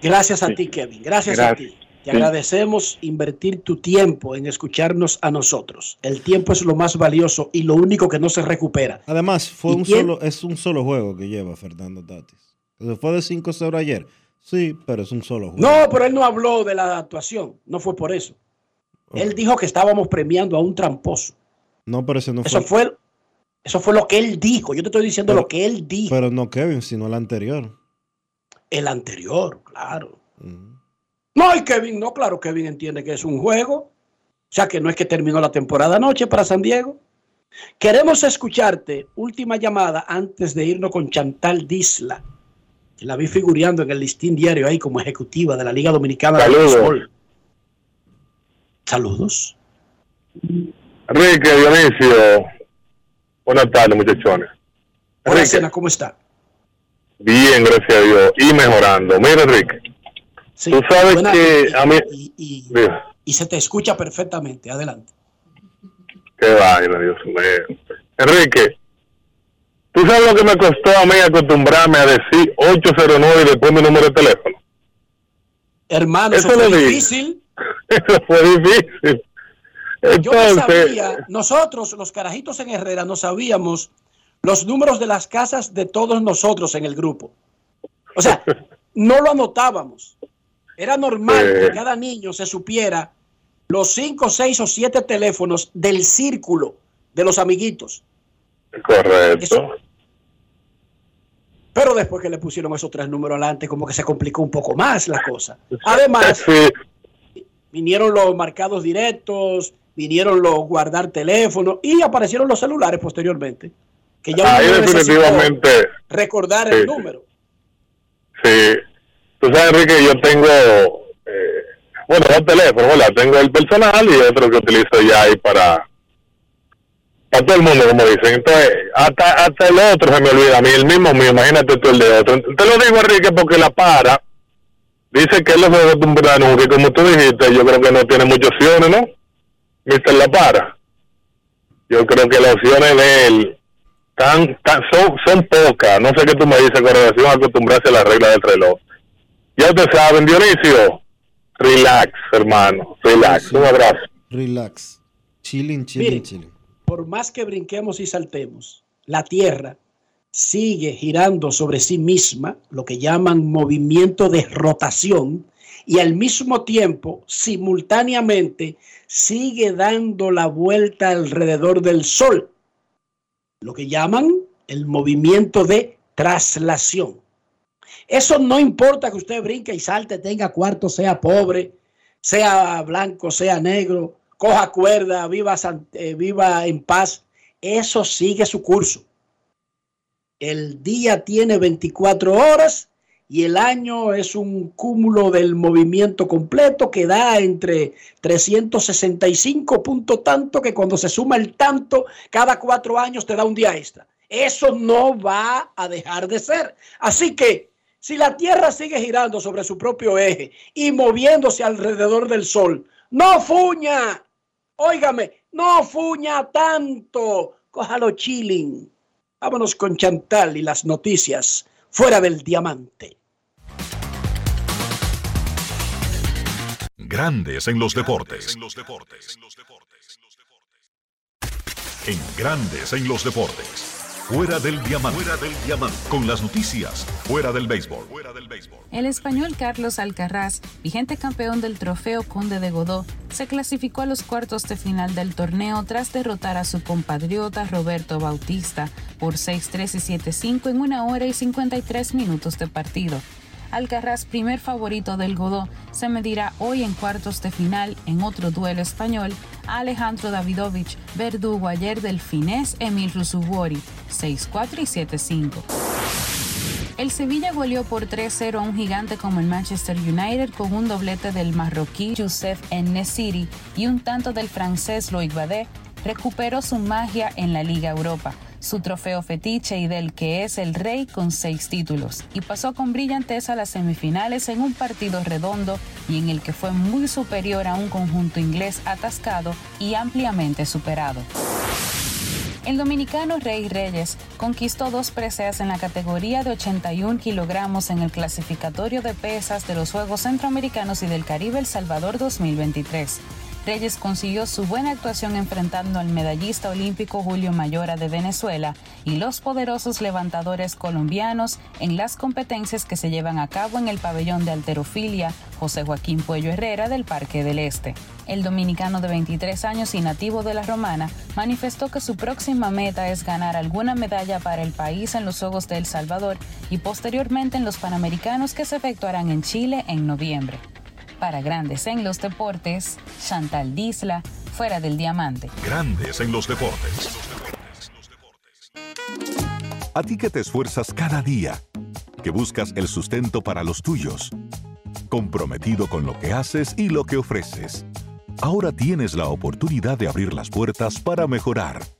Speaker 4: Gracias a ti, Kevin. Gracias, a ti. Te
Speaker 23: Sí.
Speaker 4: agradecemos invertir tu tiempo en escucharnos a nosotros. El tiempo es lo más valioso y lo único que no se recupera.
Speaker 1: Además, fue
Speaker 4: ¿Y
Speaker 1: un
Speaker 4: quién?
Speaker 1: solo, es un solo juego que lleva Fernando Tatis. Fue de 5-0 ayer. Sí, pero es un solo juego.
Speaker 4: No, pero él no habló de la actuación. No fue por eso. Él dijo que estábamos premiando a un tramposo.
Speaker 1: No, pero ese no
Speaker 4: Eso
Speaker 1: fue.
Speaker 4: fue, eso fue lo que él dijo. Yo te estoy diciendo
Speaker 1: Pero-
Speaker 4: lo que él dijo.
Speaker 1: Pero no Kevin, sino el anterior.
Speaker 4: El anterior, claro. No, y Kevin, no, claro, Kevin entiende que es un juego. O sea, que no es que terminó la temporada anoche para San Diego. Queremos escucharte. Última llamada antes de irnos con Chantal Disla. La vi figureando en el listín diario ahí como ejecutiva de la Liga Dominicana
Speaker 23: Saludos.
Speaker 4: de Béisbol. Saludos.
Speaker 23: Enrique, Dionisio, buenas tardes, muchachones.
Speaker 4: Hola, Sena, ¿cómo está?
Speaker 23: Bien, gracias a Dios. Y mejorando. Mira, Enrique,
Speaker 4: Sí,
Speaker 23: tú sabes
Speaker 4: buena-
Speaker 23: que a mí...
Speaker 4: y, y- y se te escucha perfectamente. Adelante.
Speaker 23: qué vaina, Dios mío. Enrique, ¿tú sabes lo que me costó a mí acostumbrarme a decir 809 y después mi número de teléfono?
Speaker 4: Hermano, eso,
Speaker 23: Eso
Speaker 4: fue difícil. <laughs>
Speaker 23: Eso fue difícil.
Speaker 4: Yo no
Speaker 23: Entonces,
Speaker 4: sabía, nosotros, los carajitos en Herrera, no sabíamos los números de las casas de todos nosotros en el grupo. O sea, <laughs> no lo anotábamos. Era normal que cada niño se supiera los cinco, seis o siete teléfonos del círculo de los amiguitos.
Speaker 23: Correcto.
Speaker 4: Eso- Pero después que le pusieron esos tres números adelante, como que se complicó un poco más la cosa. Además, vinieron los marcados directos, vinieron los guardar teléfonos y aparecieron los celulares posteriormente. Que ya
Speaker 23: Ahí definitivamente,
Speaker 4: recordar
Speaker 23: Sí,
Speaker 4: el número.
Speaker 23: sí. Tú sabes, Enrique, yo tengo, eh, bueno, dos teléfonos, ¿verdad? Tengo el personal y otro que utilizo ya ahí para, para todo el mundo, como dicen. Entonces, hasta, hasta el otro se me olvida a mí, el mismo mío, imagínate tú el de otro. Te lo digo, Enrique, porque la para, dice que él no se acostumbra nunca, y como tú dijiste, yo creo que no tiene muchas opciones, ¿no? Mister La Para. Yo creo que las opciones de él tan, tan, son, son pocas. No sé qué tú me dices con relación a acostumbrarse a la regla del reloj. Ya ustedes saben, Dionisio, relax, hermano, relax. Un abrazo.
Speaker 1: Relax. Chilling, chilling,
Speaker 4: Miren.
Speaker 1: chilling.
Speaker 4: Por más que brinquemos y saltemos, la Tierra sigue girando sobre sí misma, lo que llaman movimiento de rotación, y al mismo tiempo, simultáneamente, sigue dando la vuelta alrededor del Sol, lo que llaman el movimiento de traslación. Eso no importa que usted brinque y salte, tenga cuarto, sea pobre, sea blanco, sea negro, coja cuerda, viva, eh, viva en paz. Eso sigue su curso. El día tiene 24 horas y el año es un cúmulo del movimiento completo que da entre 365 puntos tanto que cuando se suma el tanto, cada cuatro años te da un día extra. Eso no va a dejar de ser. Así que si la Tierra sigue girando sobre su propio eje y moviéndose alrededor del Sol, no fuña, óigame, no fuña tanto, cójalo chilling. Vámonos con Chantal y las noticias fuera del diamante.
Speaker 3: Grandes en los deportes. En Grandes en los deportes. Fuera del diamante. Fuera del diamante. Con las noticias. Fuera del béisbol.
Speaker 24: El español Carlos Alcaraz, vigente campeón del Trofeo Conde de Godó, se clasificó a los cuartos de final del torneo tras derrotar a su compatriota Roberto Bautista por 6-3 y 7-5 en una hora y 53 minutos de partido. Alcaraz, primer favorito del Godó, se medirá hoy en cuartos de final en otro duelo español a Alejandro Davidovich, verdugo ayer del finés Emil Rusubori, 6-4 y 7-5. El Sevilla goleó por 3-0 a un gigante como el Manchester United con un doblete del marroquí Youssef En-Nesyri y un tanto del francés Loic Badet, recuperó su magia en la Liga Europa, su trofeo fetiche y del que es el rey con seis títulos, y pasó con brillanteza a las semifinales en un partido redondo y en el que fue muy superior a un conjunto inglés atascado y ampliamente superado. El dominicano Rey Reyes conquistó dos preseas en la categoría de 81 kilogramos en el clasificatorio de pesas de los Juegos Centroamericanos y del Caribe El Salvador 2023. Reyes consiguió su buena actuación enfrentando al medallista olímpico Julio Mayora de Venezuela y los poderosos levantadores colombianos en las competencias que se llevan a cabo en el pabellón de alterofilia José Joaquín Puello Herrera del Parque del Este. El dominicano de 23 años y nativo de La Romana manifestó que su próxima meta es ganar alguna medalla para el país en los Juegos de El Salvador y posteriormente en los Panamericanos que se efectuarán en Chile en noviembre. Para Grandes en los Deportes, Chantal Disla, fuera del diamante.
Speaker 3: Grandes en los deportes. A ti que te esfuerzas cada día, que buscas el sustento para los tuyos, comprometido con lo que haces y lo que ofreces. Ahora tienes la oportunidad de abrir las puertas para mejorar,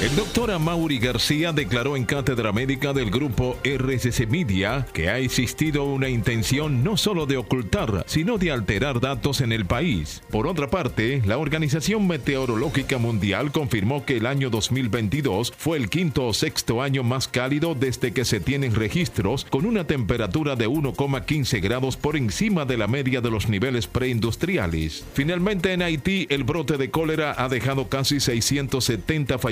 Speaker 25: El doctor Amaury García declaró en cátedra médica del grupo RCC Media que ha existido una intención no solo de ocultar, sino de alterar datos en el país. Por otra parte, la Organización Meteorológica Mundial confirmó que el año 2022 fue el quinto o sexto año más cálido desde que se tienen registros, con una temperatura de 1,15 grados por encima de la media de los niveles preindustriales. Finalmente, en Haití, el brote de cólera ha dejado casi 670 fallecidos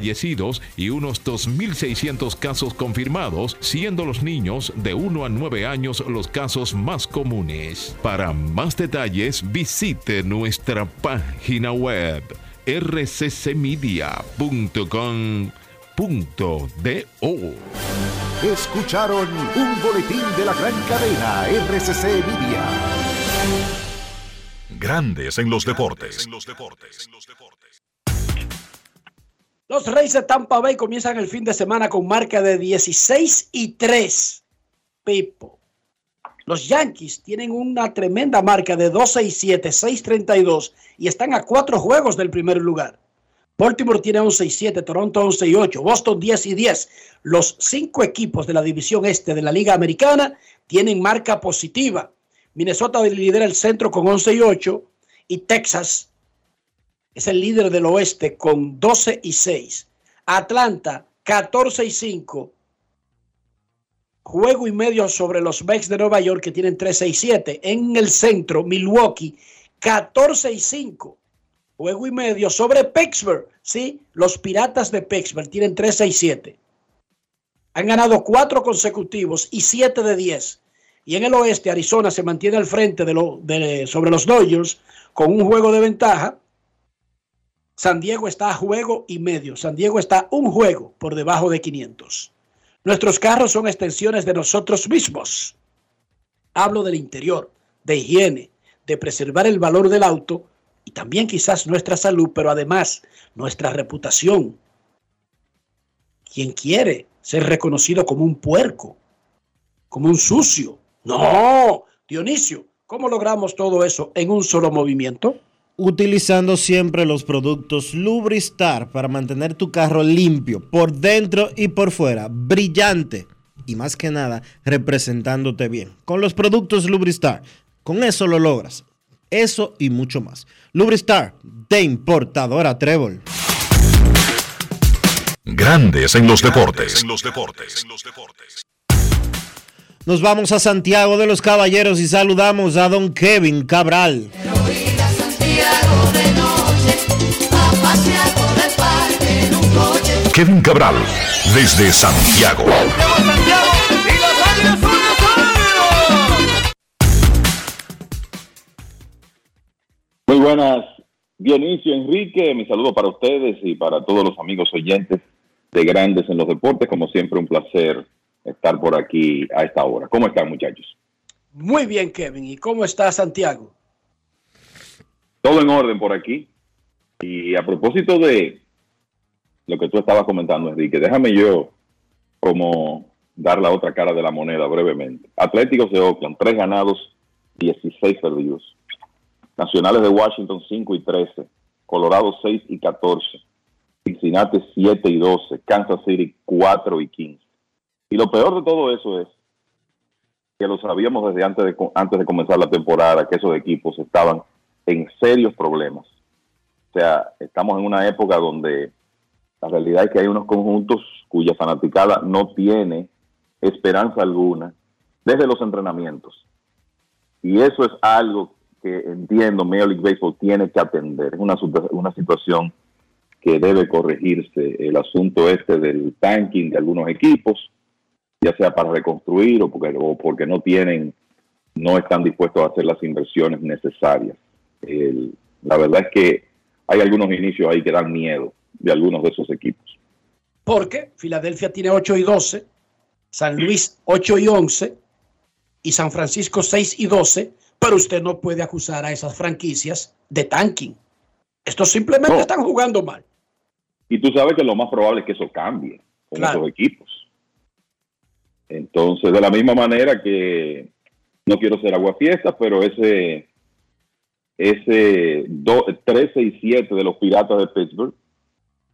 Speaker 25: y unos 2.600 casos confirmados, siendo los niños de 1 a 9 años los casos más comunes. Para más detalles, visite nuestra página web rccmedia.com.do.
Speaker 26: Escucharon un boletín de la gran cadena RCC Media.
Speaker 3: Grandes en los deportes.
Speaker 4: Los Reyes de Tampa Bay comienzan el fin de semana con marca de 16 y 3. Pipo. Los Yankees tienen una tremenda marca de 12 y 7, 6-32 y están a cuatro juegos del primer lugar. Baltimore tiene 11 y 7, Toronto 11 y 8, Boston 10 y 10. Los cinco equipos de la división este de la Liga Americana tienen marca positiva. Minnesota lidera el centro con 11 y 8 y Texas es el líder del oeste con 12 y 6. Atlanta 14 y 5. Juego y medio sobre los Bucks de Nueva York que tienen 13 y 7. En el centro, Milwaukee 14 y 5. Juego y medio sobre Pittsburgh. Sí, los Piratas de Pittsburgh tienen 13 y 7. Han ganado cuatro consecutivos y 7 de 10. Y en el oeste, Arizona se mantiene al frente de lo, de, sobre los Dodgers con un juego de ventaja. San Diego está a juego y medio. San Diego está un juego por debajo de 500. Nuestros carros son extensiones de nosotros mismos. Hablo del interior, de higiene, de preservar el valor del auto y también quizás nuestra salud, pero además nuestra reputación. ¿Quién quiere ser reconocido como un puerco? Como un sucio. No, Dionisio, ¿cómo logramos todo eso en un solo movimiento?
Speaker 1: Utilizando siempre los productos Lubristar para mantener tu carro limpio por dentro y por fuera, brillante y más que nada representándote bien. Con los productos Lubristar, con eso lo logras. Eso y mucho más. Lubristar de importadora Trébol.
Speaker 3: Grandes en los deportes.
Speaker 1: Nos vamos a Santiago de los Caballeros y saludamos a don Kevin Cabral.
Speaker 3: Kevin Cabral, desde Santiago.
Speaker 27: Muy buenas, Dionisio Enrique, mi saludo para ustedes y para todos los amigos oyentes de Grandes en los Deportes. Como siempre, un placer estar por aquí a esta hora. ¿Cómo están, muchachos?
Speaker 4: Muy bien, Kevin. ¿Y cómo está Santiago?
Speaker 27: Todo en orden por aquí. Y a propósito de lo que tú estabas comentando, Enrique, déjame yo como dar la otra cara de la moneda brevemente. Atléticos de Oakland, tres ganados, 16 perdidos. Nacionales de Washington, 5 y 13. Colorado, 6 y 14. Cincinnati, 7 y 12. Kansas City, 4 y 15. Y lo peor de todo eso es que lo sabíamos desde antes de, antes de comenzar la temporada, que esos equipos estaban en serios problemas. O sea, estamos en una época donde la realidad es que hay unos conjuntos cuya fanaticada no tiene esperanza alguna desde los entrenamientos. Y eso es algo que entiendo Major League Baseball tiene que atender. Es una, una situación que debe corregirse. El asunto este del tanking de algunos equipos, ya sea para reconstruir o porque, no tienen, no están dispuestos a hacer las inversiones necesarias. La verdad es que hay algunos inicios ahí que dan miedo de algunos de esos equipos.
Speaker 4: Porque Filadelfia tiene 8 y 12, San Luis 8 y 11 y San Francisco 6 y 12, pero usted no puede acusar a esas franquicias de tanking. Estos simplemente están jugando mal.
Speaker 27: Y tú sabes que lo más probable es que eso cambie con
Speaker 4: Claro.
Speaker 27: esos equipos. Entonces, de la misma manera que no quiero ser aguafiestas, pero ese, ese do- 13 y 7 de los Piratas de Pittsburgh,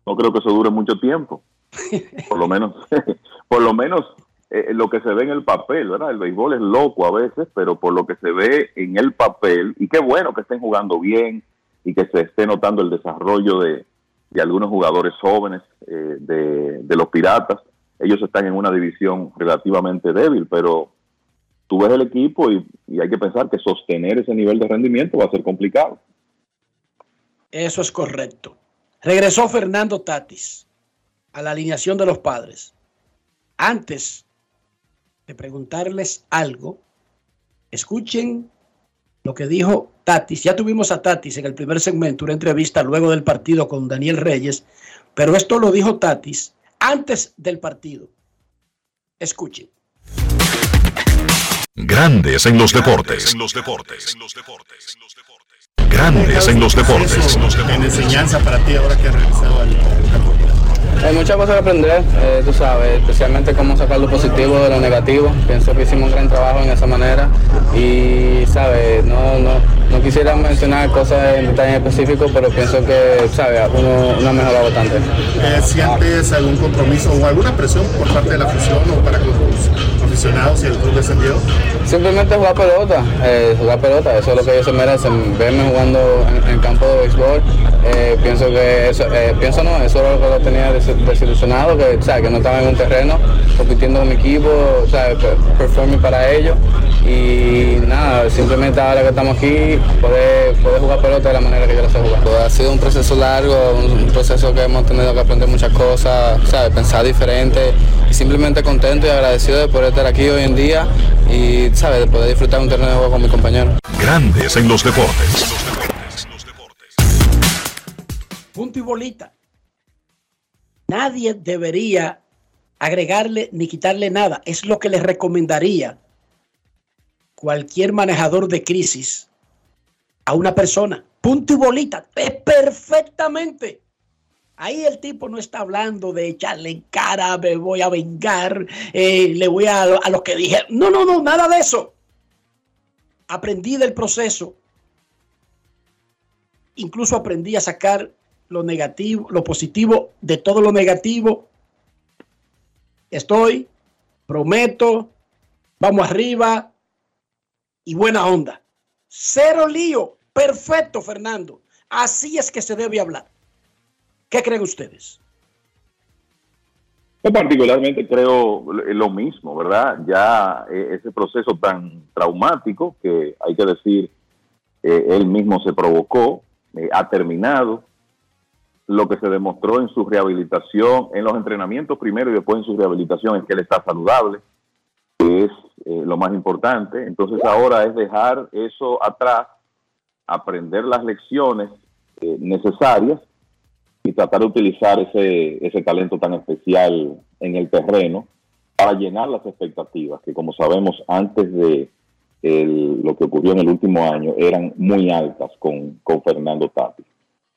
Speaker 27: no creo que eso dure mucho tiempo. <laughs> Por lo menos, <laughs> por lo menos eh, lo que se ve en el papel, ¿verdad? El béisbol es loco a veces, pero por lo que se ve en el papel, y qué bueno que estén jugando bien y que se esté notando el desarrollo de, de algunos jugadores jóvenes eh, de, de los Piratas. Ellos están en una división relativamente débil, pero tú ves el equipo y, y hay que pensar que sostener ese nivel de rendimiento va a ser complicado.
Speaker 4: Eso es correcto. Regresó Fernando Tatis a la alineación de los padres. Antes de preguntarles algo, escuchen lo que dijo Tatis. Ya tuvimos a Tatis en el primer segmento, una entrevista luego del partido con Daniel Reyes, pero esto lo dijo Tatis antes del partido. Escuchen.
Speaker 3: Grandes en los deportes.
Speaker 28: En los deportes.
Speaker 3: Grandes en los deportes.
Speaker 28: En enseñanza para ti ahora que has realizado el, el campo.
Speaker 29: Hay muchas cosas que aprender, eh, tú sabes, especialmente cómo sacar lo positivo de lo negativo. Pienso que hicimos un gran trabajo en esa manera y, sabes, no, no, no quisiera mencionar cosas en detalle específico, pero pienso que, sabes, uno, uno ha mejorado bastante.
Speaker 28: Eh, ¿Sientes algún compromiso o alguna presión por parte de la afición o para con los aficionados y el club descendido?
Speaker 29: Simplemente jugar pelota, eh, jugar pelota, eso es lo que ellos se merecen, verme jugando en, en campo de béisbol. Eh, pienso que eso, eh, pienso no, eso era lo que lo tenía des- desilusionado, que, o sea, que no estaba en un terreno compitiendo con mi equipo, o sea, pe- performing para ellos. Y nada, simplemente ahora que estamos aquí, poder, poder jugar pelota de la manera que yo la sé jugar. Pues ha sido un proceso largo, un, proceso que hemos tenido que aprender muchas cosas, ¿sabes? pensar diferente y simplemente contento y agradecido de poder estar aquí hoy en día y ¿sabes? de poder disfrutar un terreno de juego con mis compañeros.
Speaker 3: Grandes en los deportes.
Speaker 4: Punto y bolita. Nadie debería agregarle ni quitarle nada. Es lo que les recomendaría cualquier manejador de crisis a una persona. Punto y bolita. Es perfectamente. Ahí el tipo no está hablando de echarle en cara, me voy a vengar, eh, le voy a, a lo que dije. No, no, no, nada de eso. Aprendí del proceso. Incluso aprendí a sacar lo negativo, lo positivo de todo lo negativo. Estoy, prometo, vamos arriba y buena onda. Cero lío. Perfecto, Fernando. Así es que se debe hablar. ¿Qué creen ustedes?
Speaker 27: Yo particularmente creo lo mismo, ¿verdad? Ya eh, ese proceso tan traumático que hay que decir, eh, él mismo se provocó, eh, ha terminado. Lo que se demostró en su rehabilitación, en los entrenamientos primero y después en su rehabilitación es que él está saludable, que es eh, lo más importante. Entonces ahora es dejar eso atrás, aprender las lecciones eh, necesarias y tratar de utilizar ese, ese talento tan especial en el terreno para llenar las expectativas, que como sabemos antes de el- lo que ocurrió en el último año eran muy altas con, con Fernando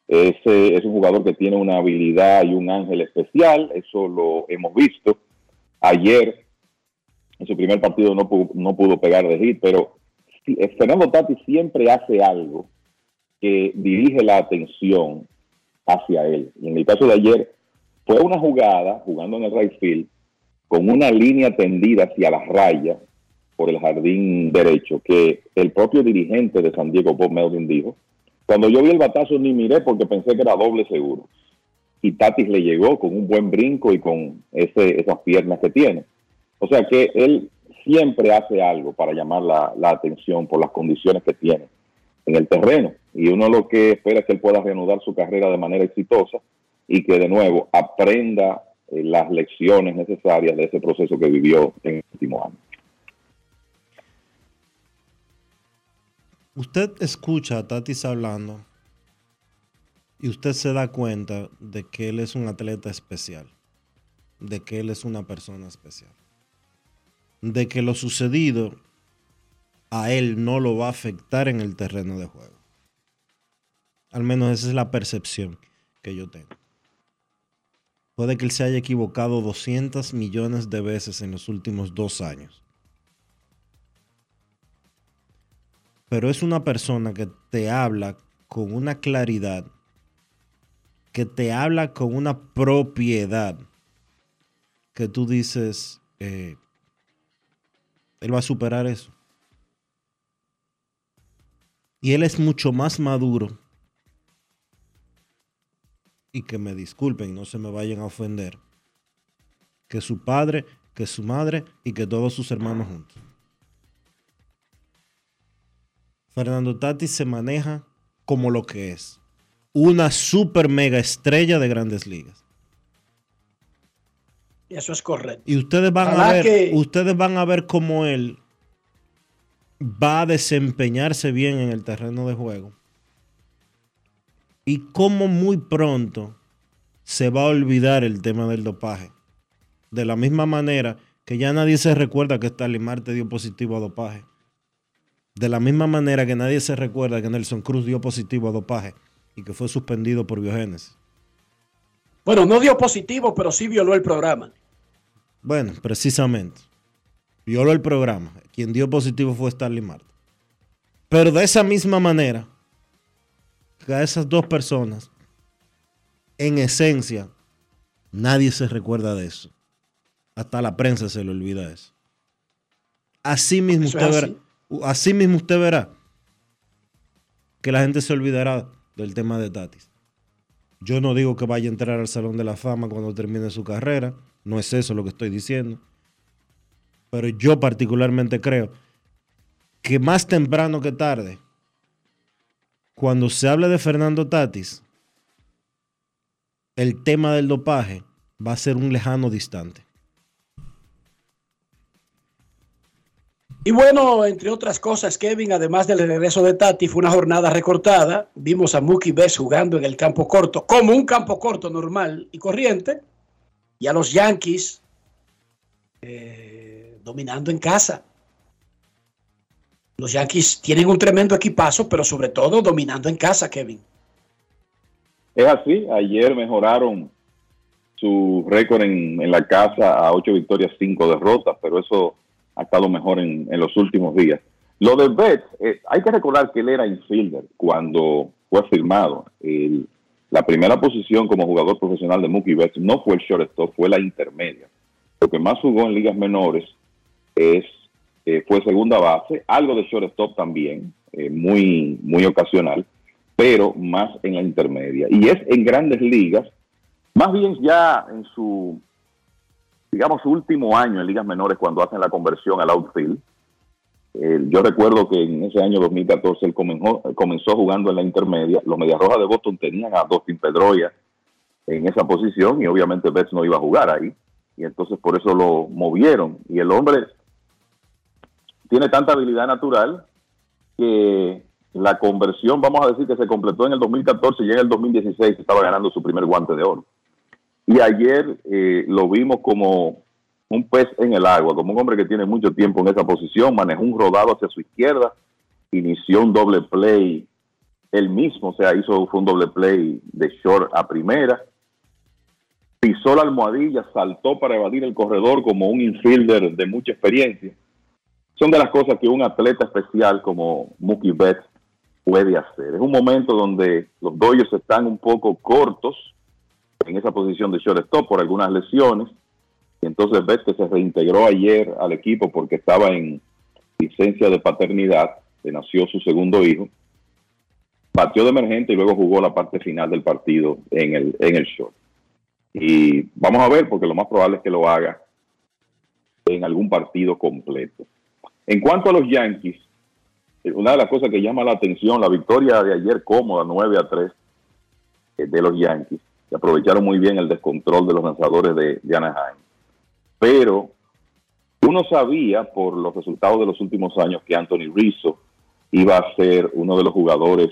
Speaker 27: Ese es un jugador que tiene una habilidad y un ángel especial, eso lo hemos visto. Ayer, en su primer partido, no pudo, no pudo pegar de hit, pero eh, Fernando Tatis siempre hace algo que dirige la atención hacia él. Y en el caso de ayer, fue una jugada, jugando en el right field, con una línea tendida hacia las rayas por el jardín derecho, que el propio dirigente de San Diego, Bob Melvin, dijo, cuando yo vi el batazo ni miré porque pensé que era doble seguro. Y Tatis le llegó con un buen brinco y con ese, esas piernas que tiene. O sea que él siempre hace algo para llamar la, la atención por las condiciones que tiene en el terreno. Y uno lo que espera es que él pueda reanudar su carrera de manera exitosa y que de nuevo aprenda eh, las lecciones necesarias de ese proceso que vivió en el último año.
Speaker 1: Usted escucha a Tatis hablando y usted se da cuenta de que él es un atleta especial, de que él es una persona especial, de que lo sucedido a él no lo va a afectar en el terreno de juego. Al menos esa es la percepción que yo tengo. Puede que él se haya equivocado 200 millones de veces en los últimos dos años. Pero es una persona que te habla con una claridad, que te habla con una propiedad, que tú dices, eh, él va a superar eso. Y él es mucho más maduro. Y que me disculpen, no se me vayan a ofender. Que su padre, que su madre y que todos sus hermanos juntos. Fernando Tati se maneja como lo que es. Una super mega estrella de grandes ligas.
Speaker 4: Y eso es correcto.
Speaker 1: Y ustedes van a ver,
Speaker 4: que-
Speaker 1: ustedes van a ver cómo él va a desempeñarse bien en el terreno de juego. Y cómo muy pronto se va a olvidar el tema del dopaje. De la misma manera que ya nadie se recuerda que Starling Marte dio positivo a dopaje. De la misma manera que nadie se recuerda que Nelson Cruz dio positivo a dopaje y que fue suspendido por biogénesis.
Speaker 4: Bueno, no dio positivo, pero sí violó el programa.
Speaker 1: Bueno, precisamente. Violó el programa. Quien dio positivo fue Starling Marte. Pero de esa misma manera, que a esas dos personas, en esencia, nadie se recuerda de eso. Hasta la prensa se le olvida eso. Así mismo
Speaker 4: Eso
Speaker 1: usted
Speaker 4: es
Speaker 1: verá. Así mismo usted verá que la gente se olvidará del tema de Tatis. Yo no digo que vaya a entrar al Salón de la Fama cuando termine su carrera. No es eso lo que estoy diciendo. Pero yo particularmente creo que más temprano que tarde, cuando se hable de Fernando Tatis, el tema del dopaje va a ser un lejano distante.
Speaker 4: Y bueno, entre otras cosas, Kevin, además del regreso de Tati, fue una jornada recortada. Vimos a Mookie Betts jugando en el campo corto, como un campo corto normal y corriente. Y a los Yankees eh, dominando en casa. Los Yankees tienen un tremendo equipazo, pero sobre todo dominando en casa, Kevin.
Speaker 27: Es así, ayer mejoraron su récord en, en la casa a ocho victorias, cinco derrotas, pero eso ha estado mejor en, en los últimos días. Lo de Betts, eh, hay que recordar que él era infielder cuando fue firmado. La primera posición como jugador profesional de Mookie Betts no fue el shortstop, fue la intermedia. Lo que más jugó en ligas menores es eh, fue segunda base, algo de shortstop también, eh, muy, muy ocasional, pero más en la intermedia. Y es en grandes ligas, más bien ya en su, digamos, su último año en ligas menores cuando hacen la conversión al outfield. Eh, yo recuerdo que en ese año 2014 él comenzó, jugando en la intermedia. Los Medias Rojas de Boston tenían a Dustin Pedroia en esa posición y obviamente Betts no iba a jugar ahí. Y entonces por eso lo movieron. Y el hombre tiene tanta habilidad natural que la conversión, vamos a decir que se completó en el 2014 y en el 2016 estaba ganando su primer guante de oro. Y ayer eh, lo vimos como un pez en el agua, como un hombre que tiene mucho tiempo en esa posición, manejó un rodado hacia su izquierda, inició un doble play él mismo, o sea, hizo fue un doble play de short a primera, pisó la almohadilla, saltó para evadir el corredor como un infielder de mucha experiencia. Son de las cosas que un atleta especial como Mookie Betts puede hacer. Es un momento donde los Dodgers están un poco cortos en esa posición de shortstop por algunas lesiones. Y entonces Betts que se reintegró ayer al equipo porque estaba en licencia de paternidad, que nació su segundo hijo, batió de emergente y luego jugó la parte final del partido en el, en el short. Y vamos a ver, porque lo más probable es que lo haga en algún partido completo. En cuanto a los Yankees, eh, una de las cosas que llama la atención, la victoria de ayer cómoda, 9 a 3 eh, de los Yankees, que aprovecharon muy bien el descontrol de los lanzadores de, Anaheim. Pero uno sabía por los resultados de los últimos años que Anthony Rizzo iba a ser uno de los jugadores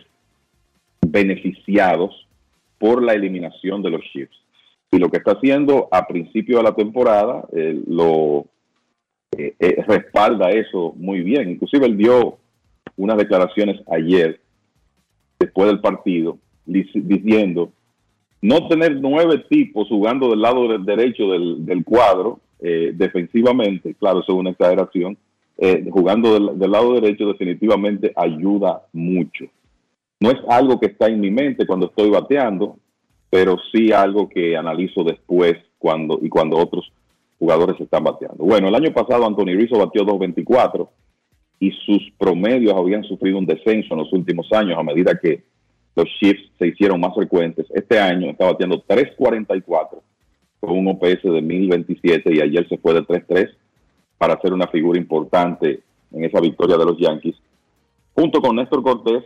Speaker 27: beneficiados por la eliminación de los Chiefs. Y lo que está haciendo a principio de la temporada eh, lo eh, eh, respalda eso muy bien. Inclusive él dio unas declaraciones ayer, después del partido, dic- diciendo no tener nueve tipos jugando del lado de- derecho del, del cuadro eh, defensivamente, claro, eso es una exageración, eh, jugando del, del lado derecho definitivamente ayuda mucho. No es algo que está en mi mente cuando estoy bateando, pero sí algo que analizo después cuando y cuando otros jugadores están bateando. Bueno, el año pasado Anthony Rizzo batió 2.24 y sus promedios habían sufrido un descenso en los últimos años a medida que los Chiefs se hicieron más frecuentes. Este año está bateando 3.44 con un OPS de 1027 y ayer se fue de 3.3 para hacer una figura importante en esa victoria de los Yankees, junto con Néstor Cortés,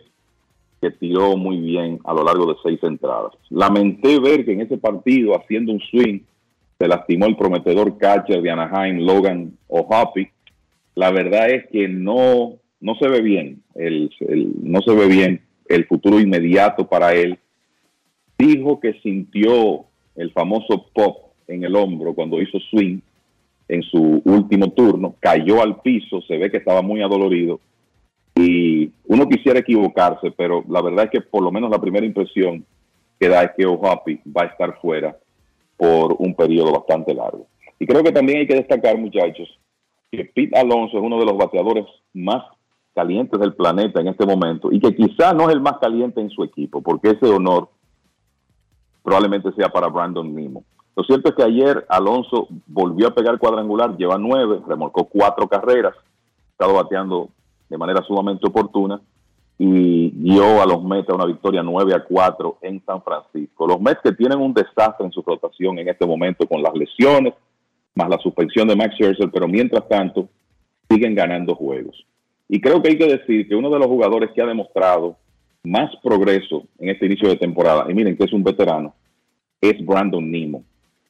Speaker 27: que tiró muy bien a lo largo de seis entradas. Lamenté ver que en ese partido, haciendo un swing, se lastimó el prometedor catcher de Anaheim, Logan O'Hoppe. La verdad es que no, no se ve bien, el, el- no se ve bien el futuro inmediato para él. Dijo que sintió el famoso pop en el hombro cuando hizo swing en su último turno, cayó al piso, se ve que estaba muy adolorido y uno quisiera equivocarse, pero la verdad es que por lo menos la primera impresión que da es que O'Hoppe va a estar fuera por un periodo bastante largo. Y creo que también hay que destacar, muchachos, que Pete Alonso es uno de los bateadores más calientes del planeta en este momento y que quizá no es el más caliente en su equipo, porque ese honor probablemente sea para Brandon Nimo. Lo cierto es que ayer Alonso volvió a pegar cuadrangular, lleva nueve, remolcó cuatro carreras, estado bateando de manera sumamente oportuna y guió a los Mets una victoria 9 a 4 en San Francisco. Los Mets que tienen un desastre en su rotación en este momento con las lesiones, más la suspensión de Max Scherzer, pero mientras tanto siguen ganando juegos. Y creo que hay que decir que uno de los jugadores que ha demostrado más progreso en este inicio de temporada, y miren que es un veterano, es Brandon Nimo.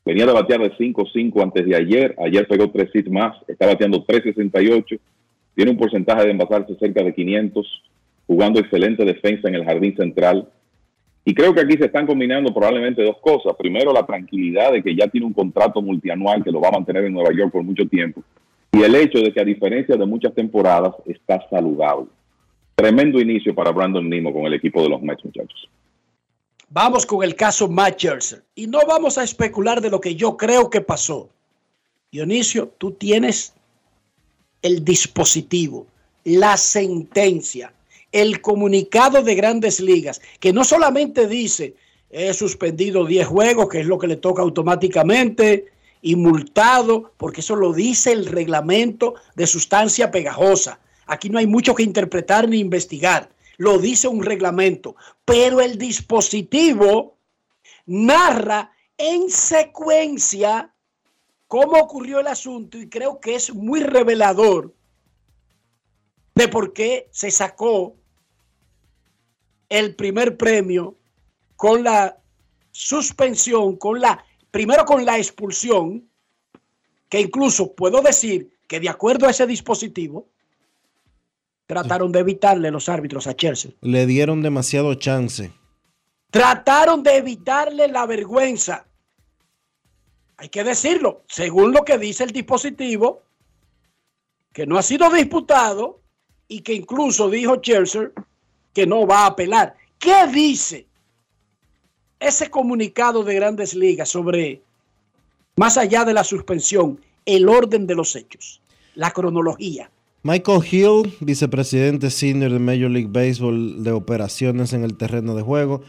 Speaker 27: Venía de batear de 5-5 antes de ayer, ayer pegó tres hits más, está bateando 3.68, tiene un porcentaje de envasarse cerca de 500, jugando excelente defensa en el jardín central. Y creo que aquí se están combinando probablemente dos cosas. Primero, la tranquilidad de que ya tiene un contrato multianual que lo va a mantener en Nueva York por mucho tiempo. Y el hecho de que a diferencia de muchas temporadas está saludable. Tremendo inicio para Brandon Nimo con el equipo de los Mets, muchachos.
Speaker 4: Vamos con el caso Matt Scherzer. Y no vamos a especular de lo que yo creo que pasó. Dionisio, tú tienes el dispositivo, la sentencia, el comunicado de grandes ligas, que no solamente dice, he suspendido 10 juegos, que es lo que le toca automáticamente, y multado, porque eso lo dice el reglamento de sustancia pegajosa. Aquí no hay mucho que interpretar ni investigar, lo dice un reglamento, pero el dispositivo narra en secuencia cómo ocurrió el asunto y creo que es muy revelador de por qué se sacó el primer premio con la suspensión, con la, primero con la expulsión, que incluso puedo decir que de acuerdo a ese dispositivo, trataron de evitarle los árbitros a Chelsea.
Speaker 1: Le dieron demasiado chance.
Speaker 4: Trataron de evitarle la vergüenza. Hay que decirlo, según lo que dice el dispositivo, que no ha sido disputado y que incluso dijo Chelsea que no va a apelar. ¿Qué dice ese comunicado de grandes ligas sobre, más allá de la suspensión, el orden de los hechos, la cronología?
Speaker 1: Michael Hill, vicepresidente senior de Major League Baseball de operaciones en el terreno de juego,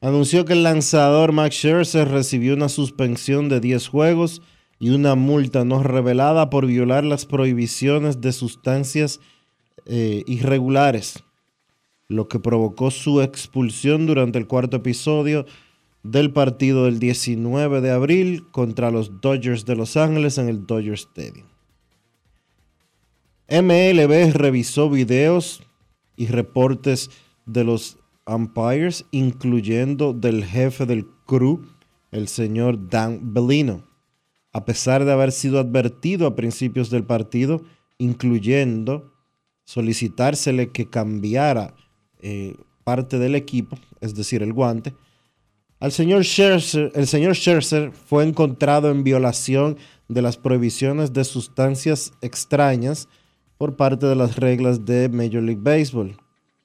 Speaker 1: anunció que el lanzador Max Scherzer recibió una suspensión de 10 juegos y una multa no revelada por violar las prohibiciones de sustancias eh, irregulares, lo que provocó su expulsión durante el cuarto episodio del partido del 19 de abril contra los Dodgers de Los Ángeles en el Dodger Stadium. MLB revisó videos y reportes de los umpires, incluyendo del jefe del crew, el señor Dan Bellino. A pesar de haber sido advertido a principios del partido, incluyendo solicitársele que cambiara eh, parte del equipo, es decir, el guante, al señor Scherzer, el señor Scherzer fue encontrado en violación de las prohibiciones de sustancias extrañas por parte de las reglas de Major League Baseball,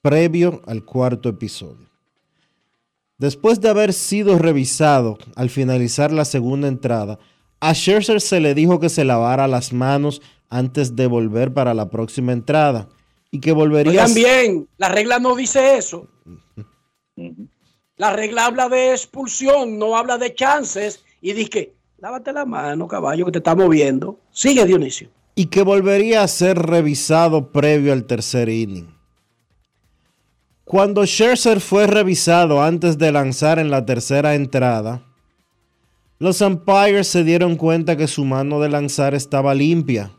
Speaker 1: previo al cuarto episodio. Después de haber sido revisado al finalizar la segunda entrada, a Scherzer se le dijo que se lavara las manos antes de volver para la próxima entrada y que volvería
Speaker 4: Oigan bien, la regla no dice eso. <laughs> La regla habla de expulsión, no habla de chances. Y dice, lávate la mano, caballo, que te está moviendo. Sigue, Dionisio.
Speaker 1: y que volvería a ser revisado previo al tercer inning. Cuando Scherzer fue revisado antes de lanzar en la tercera entrada, los umpires se dieron cuenta que su mano de lanzar estaba limpia,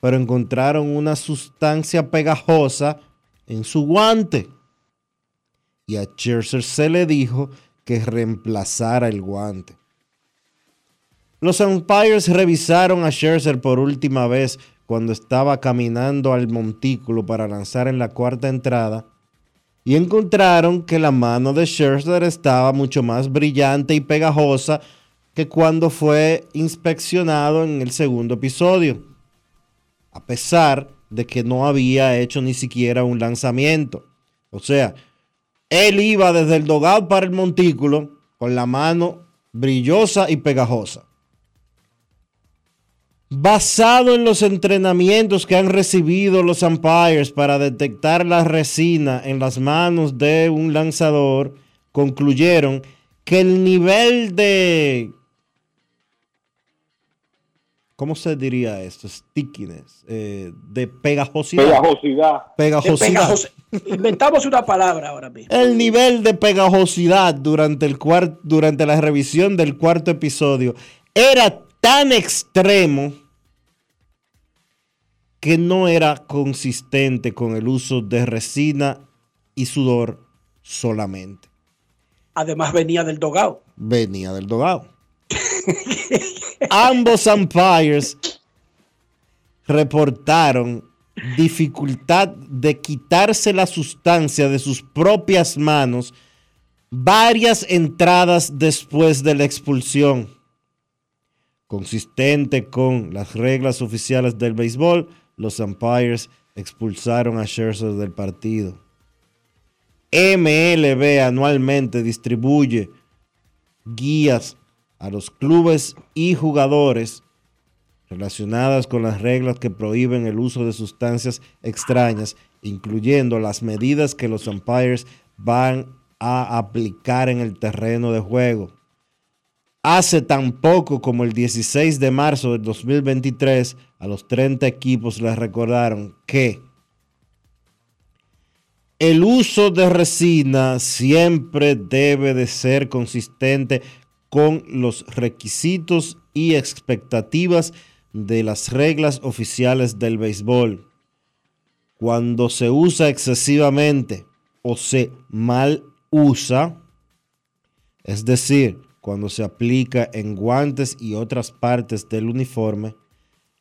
Speaker 1: pero encontraron una sustancia pegajosa en su guante. Y a Scherzer se le dijo que reemplazara el guante. Los umpires revisaron a Scherzer por última vez cuando estaba caminando al montículo para lanzar en la cuarta entrada y encontraron que la mano de Scherzer estaba mucho más brillante y pegajosa que cuando fue inspeccionado en el segundo episodio, a pesar de que no había hecho ni siquiera un lanzamiento. O sea, él iba desde el dogado para el montículo con la mano brillosa y pegajosa. Basado en los entrenamientos que han recibido los umpires para detectar la resina en las manos de un lanzador, concluyeron que el nivel de... ¿Cómo se diría esto? Stickiness, eh, de pegajosidad.
Speaker 27: Pegajosidad.
Speaker 1: Pegajosidad.
Speaker 4: Pegajos- Inventamos una palabra ahora mismo.
Speaker 1: El nivel de pegajosidad durante, el durante la revisión del cuarto episodio era tan extremo que no era consistente con el uso de resina y sudor solamente.
Speaker 4: Además venía del dogado.
Speaker 1: Venía del dogado. <laughs> Ambos umpires reportaron dificultad de quitarse la sustancia de sus propias manos varias entradas después de la expulsión. Consistente con las reglas oficiales del béisbol, los umpires expulsaron a Scherzer del partido. MLB anualmente distribuye guías a los clubes y jugadores relacionadas con las reglas que prohíben el uso de sustancias extrañas, incluyendo las medidas que los umpires van a aplicar en el terreno de juego. Hace tan poco como el 16 de marzo del 2023, a los 30 equipos les recordaron que el uso de resina siempre debe de ser consistente con los requisitos y expectativas de las reglas oficiales del béisbol. Cuando se usa excesivamente o se mal usa, es decir, cuando se aplica en guantes y otras partes del uniforme,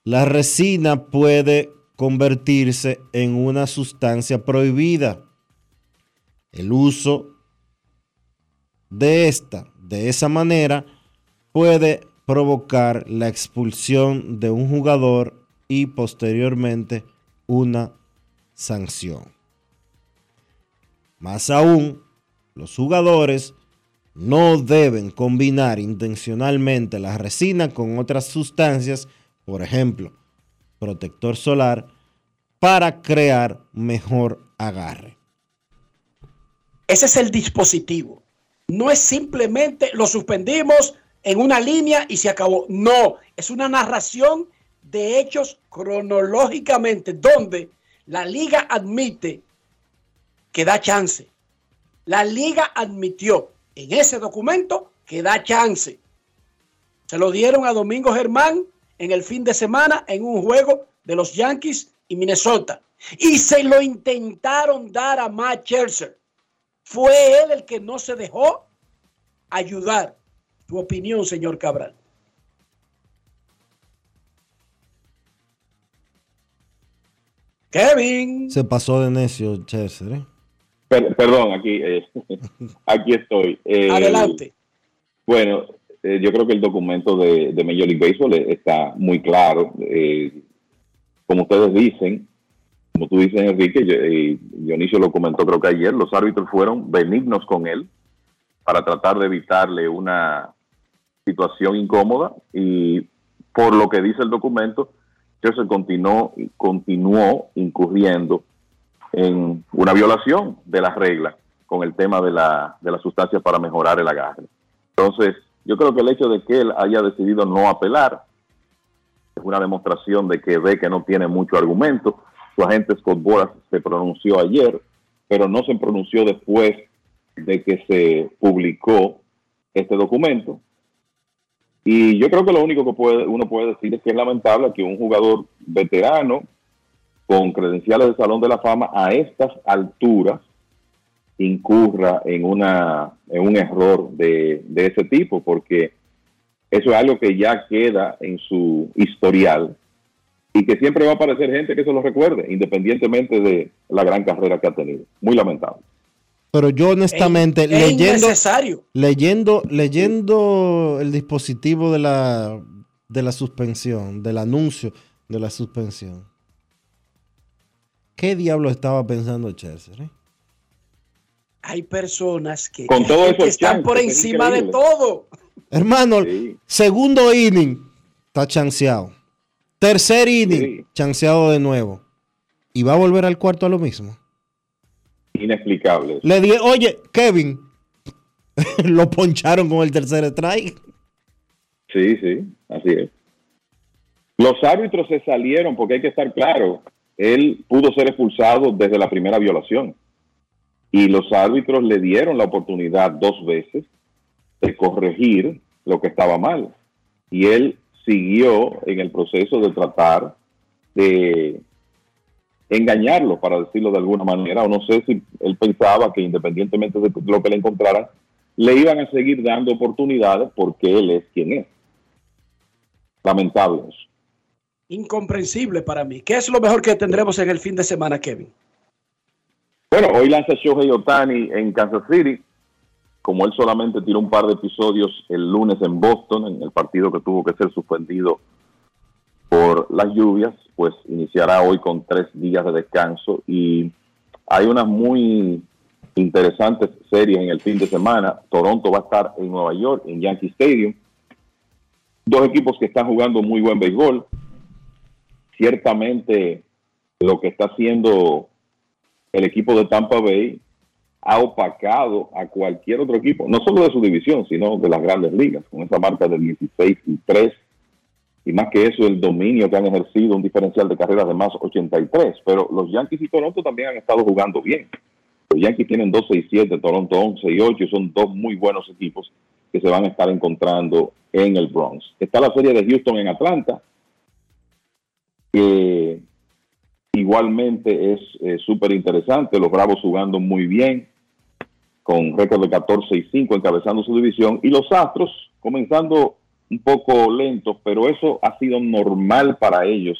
Speaker 1: la resina puede convertirse en una sustancia prohibida. El uso de esta de esa manera puede provocar la expulsión de un jugador y posteriormente una sanción. Más aún, los jugadores no deben combinar intencionalmente la resina con otras sustancias, por ejemplo, protector solar, para crear mejor agarre.
Speaker 4: Ese es el dispositivo. No es simplemente lo suspendimos en una línea y se acabó. No, es una narración de hechos cronológicamente donde la liga admite que da chance. La liga admitió en ese documento que da chance. Se lo dieron a Domingo Germán en el fin de semana en un juego de los Yankees y Minnesota. Y se lo intentaron dar a Matt Scherzer. Fue él el que no se dejó ayudar. Tu opinión, señor Cabral. Kevin.
Speaker 1: Se pasó de necio Chester, ¿eh?
Speaker 27: Per- perdón, aquí, eh, <laughs> aquí estoy. Eh,
Speaker 4: Adelante.
Speaker 27: Bueno, eh, yo creo que el documento de, de Major League Baseball está muy claro. Eh, como ustedes dicen, como tú dices, Enrique, eh, Dionisio lo comentó creo que ayer, los árbitros fueron benignos con él para tratar de evitarle una situación incómoda y por lo que dice el documento, Chelsea continuó, continuó incurriendo en una violación de las reglas con el tema de la, de las sustancias para mejorar el agarre. Entonces, yo creo que el hecho de que él haya decidido no apelar es una demostración de que ve que no tiene mucho argumento. Su agente Scott Boras se pronunció ayer, pero no se pronunció después de que se publicó este documento. Y yo creo que lo único que puede, uno puede decir es que es lamentable que un jugador veterano con credenciales de Salón de la Fama a estas alturas incurra en, una, en un error de, de ese tipo, porque eso es algo que ya queda en su historial y que siempre va a aparecer gente que se lo recuerde, independientemente de la gran carrera que ha tenido. Muy lamentable.
Speaker 1: Pero yo honestamente,
Speaker 4: Es
Speaker 1: leyendo, leyendo, leyendo el dispositivo de la, de la suspensión, del anuncio de la suspensión, ¿qué diablo estaba pensando Chelsea? eh?
Speaker 4: Hay personas que,
Speaker 27: Con
Speaker 4: que-
Speaker 27: todo <laughs>
Speaker 4: que
Speaker 27: eso,
Speaker 4: están
Speaker 27: chance,
Speaker 4: por
Speaker 27: es
Speaker 4: encima de todo.
Speaker 1: Hermano, segundo inning, está chanceado. Tercer inning, chanceado de nuevo. Y va a volver al cuarto a lo mismo.
Speaker 27: Inexplicable.
Speaker 1: Le dije, oye, Kevin, <laughs> lo poncharon con el tercer strike.
Speaker 27: Sí, sí, así es. Los árbitros se salieron porque hay que estar claro, él pudo ser expulsado desde la primera violación y los árbitros le dieron la oportunidad dos veces de corregir lo que estaba mal y él siguió en el proceso de tratar de engañarlo, para decirlo de alguna manera, o no sé si él pensaba que independientemente de lo que le encontraran, le iban a seguir dando oportunidades porque él es quien es. Lamentable eso.
Speaker 4: Incomprensible para mí. ¿Qué es lo mejor que tendremos en el fin de semana, Kevin?
Speaker 27: Bueno, hoy lanza Shohei Otani en Kansas City. Como él solamente tiró un par de episodios el lunes en Boston, en el partido que tuvo que ser suspendido por las lluvias, pues iniciará hoy con tres días de descanso. Y hay unas muy interesantes series en el fin de semana. Toronto va a estar en Nueva York, en Yankee Stadium. Dos equipos que están jugando muy buen béisbol. Ciertamente lo que está haciendo el equipo de Tampa Bay ha opacado a cualquier otro equipo, no solo de su división, sino de las grandes ligas, con esa marca de 16 y 3, y más que eso, el dominio que han ejercido, un diferencial de carreras de más 83. Pero los Yankees y Toronto también han estado jugando bien. Los Yankees tienen 12 y 7, Toronto 11 y 8, son dos muy buenos equipos que se van a estar encontrando en el Bronx. Está la serie de Houston en Atlanta, que igualmente es eh, súper interesante. Los Bravos jugando muy bien, con récord de 14 y 5 encabezando su división. Y los Astros comenzando un poco lentos, pero eso ha sido normal para ellos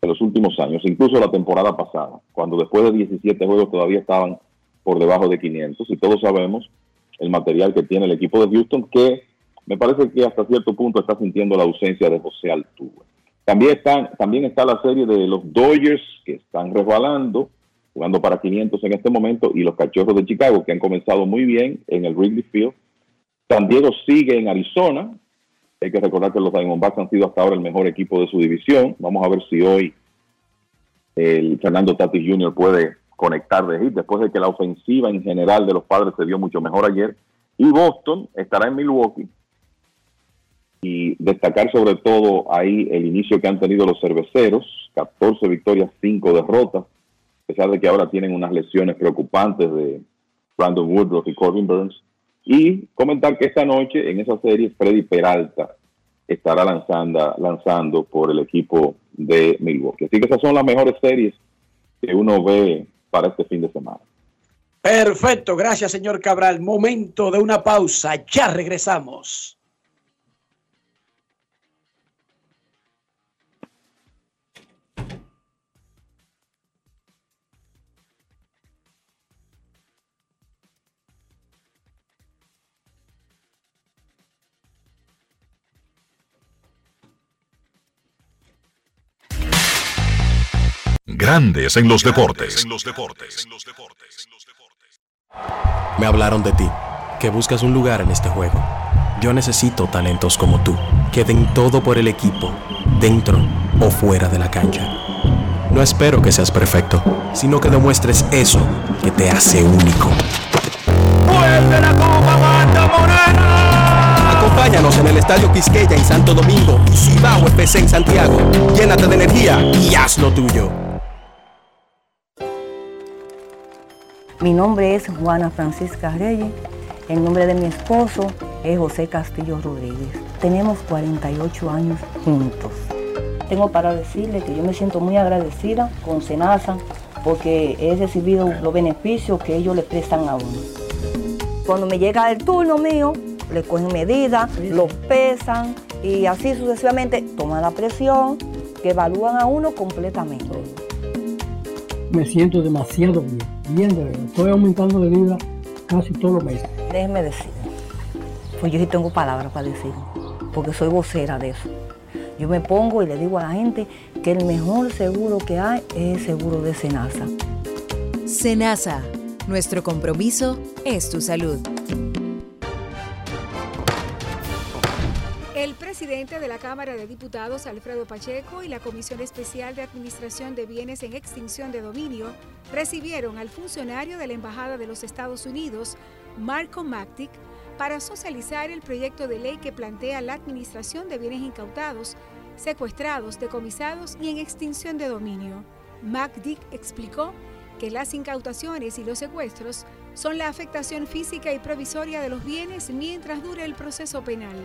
Speaker 27: en los últimos años, incluso la temporada pasada, cuando después de 17 juegos todavía estaban por debajo de 500. Y todos sabemos el material que tiene el equipo de Houston, que me parece que hasta cierto punto está sintiendo la ausencia de José Altuve. También, están, también está la serie de los Dodgers que están resbalando, jugando para 500 en este momento, y los Cachorros de Chicago que han comenzado muy bien en el Wrigley Field. San Diego sigue en Arizona. Hay que recordar que los Diamondbacks han sido hasta ahora el mejor equipo de su división. Vamos a ver si hoy el Fernando Tatis Jr. puede conectar de hit después de que la ofensiva en general de los padres se vio mucho mejor ayer. Y Boston estará en Milwaukee y destacar sobre todo ahí el inicio que han tenido los cerveceros, 14 victorias, 5 derrotas, a pesar de que ahora tienen unas lesiones preocupantes de Brandon Woodruff y Corbin Burns. Y comentar que esta noche en esa serie Freddy Peralta estará lanzando, lanzando por el equipo de Milwaukee. Así que esas son las mejores series que uno ve para este fin de semana.
Speaker 4: Perfecto, gracias señor Cabral. Momento de una pausa, ya regresamos.
Speaker 3: Grandes en los deportes.
Speaker 30: Me hablaron de ti, que buscas un lugar en este juego. Yo necesito talentos como tú, que den todo por el equipo, dentro o fuera de la cancha. No espero que seas perfecto, sino que demuestres eso que te hace único.
Speaker 21: ¡Vuelve la Copa Banda Morena!
Speaker 30: Acompáñanos en el Estadio Quisqueya en Santo Domingo y Cibao FC en Santiago. Llénate de energía y haz lo tuyo.
Speaker 10: Mi nombre es Juana Francisca Reyes. El nombre de mi esposo es José Castillo Rodríguez. Tenemos 48 años juntos. Tengo para decirle que yo me siento muy agradecida con Senasa porque he recibido los beneficios que ellos le prestan a uno. Cuando me llega el turno mío, le cogen medidas, los pesan y así sucesivamente toman la presión, que evalúan a uno completamente.
Speaker 11: Me siento demasiado bien, bien de verdad. Estoy aumentando de vida casi todos los meses.
Speaker 10: Déjeme decir, pues yo sí tengo palabras para decir, porque soy vocera de eso. Yo me pongo y le digo a la gente que el mejor seguro que hay es el seguro de Senasa.
Speaker 12: Senasa, nuestro compromiso es tu salud.
Speaker 16: Presidente de la Cámara de Diputados, Alfredo Pacheco, y la Comisión Especial de Administración de Bienes en Extinción de Dominio recibieron al funcionario de la Embajada de los Estados Unidos, Marco Mactic, para socializar el proyecto de ley que plantea la administración de bienes incautados, secuestrados, decomisados y en extinción de dominio. Macdick explicó que las incautaciones y los secuestros son la afectación física y provisoria de los bienes mientras dure el proceso penal.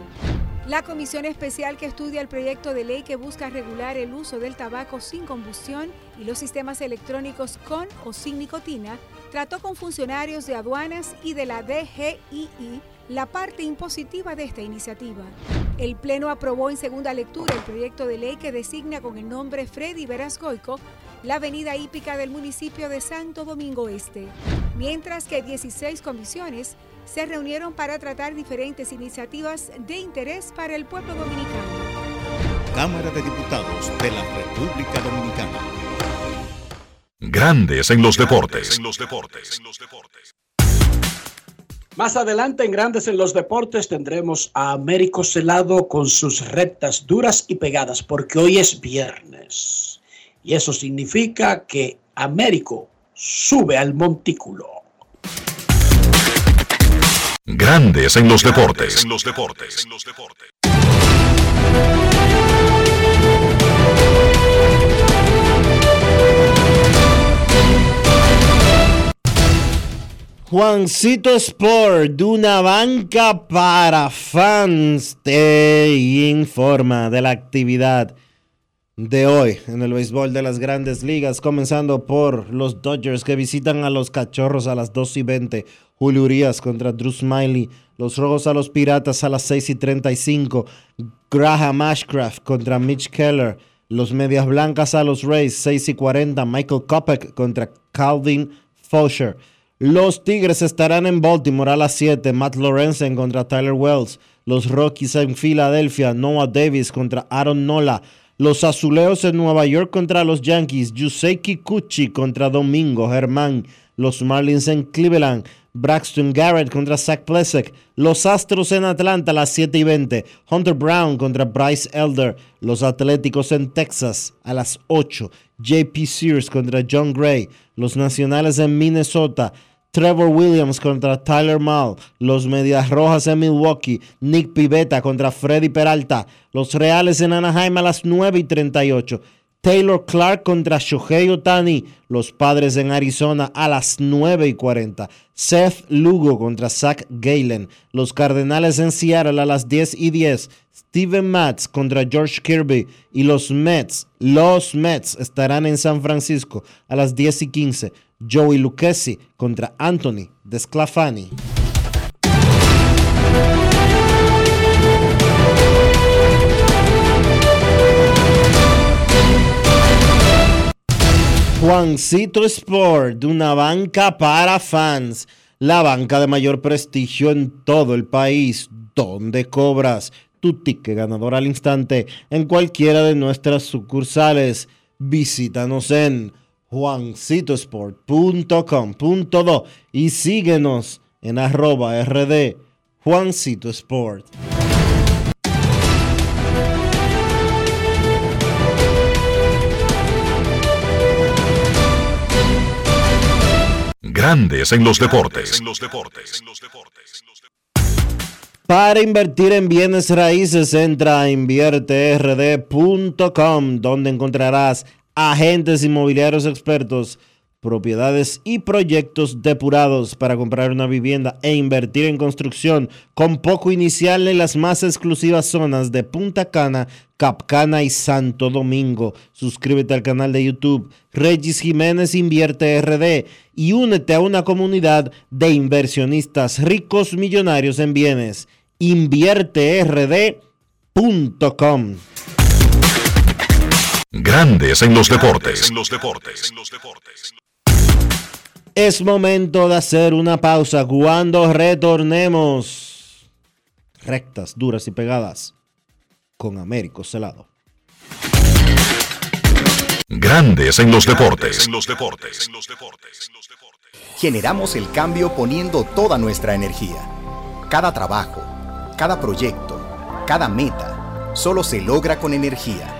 Speaker 16: La comisión especial que estudia el proyecto de ley que busca regular el uso del tabaco sin combustión y los sistemas electrónicos con o sin nicotina trató con funcionarios de aduanas y de la DGII la parte impositiva de esta iniciativa. El Pleno aprobó en segunda lectura el proyecto de ley que designa con el nombre Freddy Veras Goico la avenida hípica del municipio de Santo Domingo Este, mientras que 16 comisiones se reunieron para tratar diferentes iniciativas de interés para el pueblo dominicano.
Speaker 3: Cámara de Diputados de la República Dominicana. Grandes en los deportes.
Speaker 4: Más adelante en Grandes en los Deportes tendremos a Américo Celado con sus rectas duras y pegadas, porque hoy es viernes. Y eso significa que Américo sube al montículo.
Speaker 3: Grandes en los deportes.
Speaker 1: Juancito Sport, de una banca para fans, te informa de la actividad de hoy en el béisbol de las grandes ligas, comenzando por los Dodgers que visitan a los Cachorros a las 2 y 20, Julio Urias contra Drew Smiley, los Rojos a los Piratas a las 6 y 35, Graham Ashcraft contra Mitch Keller, los Medias Blancas a los Rays 6 y 40, Michael Kopech contra Calvin Fosher. Los Tigres estarán en Baltimore a las 7, Matt Lorenzen contra Tyler Wells, los Rockies en Filadelfia, Noah Davis contra Aaron Nola, los Azuleos en Nueva York contra los Yankees, Yusei Kikuchi contra Domingo Germán, los Marlins en Cleveland, Braxton Garrett contra Zach Plesek, los Astros en Atlanta a las 7 y 20, Hunter Brown contra Bryce Elder, los Atléticos en Texas a las 8, JP Sears contra John Gray, los Nacionales en Minnesota, Trevor Williams contra Tyler Mall, los Medias Rojas en Milwaukee, Nick Pivetta contra Freddy Peralta, los Reales en Anaheim a las 9 y 38, Taylor Clark contra Shohei Otani, los padres en Arizona a las 9 y 40. Seth Lugo contra Zach Galen, los Cardenales en Seattle a las 10 y 10. Steven Matz contra George Kirby. Y los Mets, los Mets estarán en San Francisco a las 10 y 15. Joey Lucchesi contra Anthony Desclafani. Juancito Sport, una banca para fans, la banca de mayor prestigio en todo el país, donde cobras tu ticket ganador al instante en cualquiera de nuestras sucursales. Visítanos en juancitosport.com.do y síguenos en arroba rd Juancito Sport.
Speaker 3: Grandes en los deportes.
Speaker 1: Para invertir en bienes raíces, entra a invierterd.com, donde encontrarás agentes inmobiliarios expertos, propiedades y proyectos depurados para comprar una vivienda e invertir en construcción con poco inicial en las más exclusivas zonas de Punta Cana, Capcana y Santo Domingo. Suscríbete al canal de YouTube Regis Jiménez Invierte RD y únete a una comunidad de inversionistas ricos millonarios en bienes. InvierteRD.com
Speaker 3: Grandes en los deportes.
Speaker 1: Es momento de hacer una pausa cuando retornemos. Rectas, duras y pegadas con Américo Celado.
Speaker 3: Grandes en los deportes.
Speaker 31: Generamos el cambio poniendo toda nuestra energía. Cada trabajo, cada proyecto, cada meta, solo se logra con energía.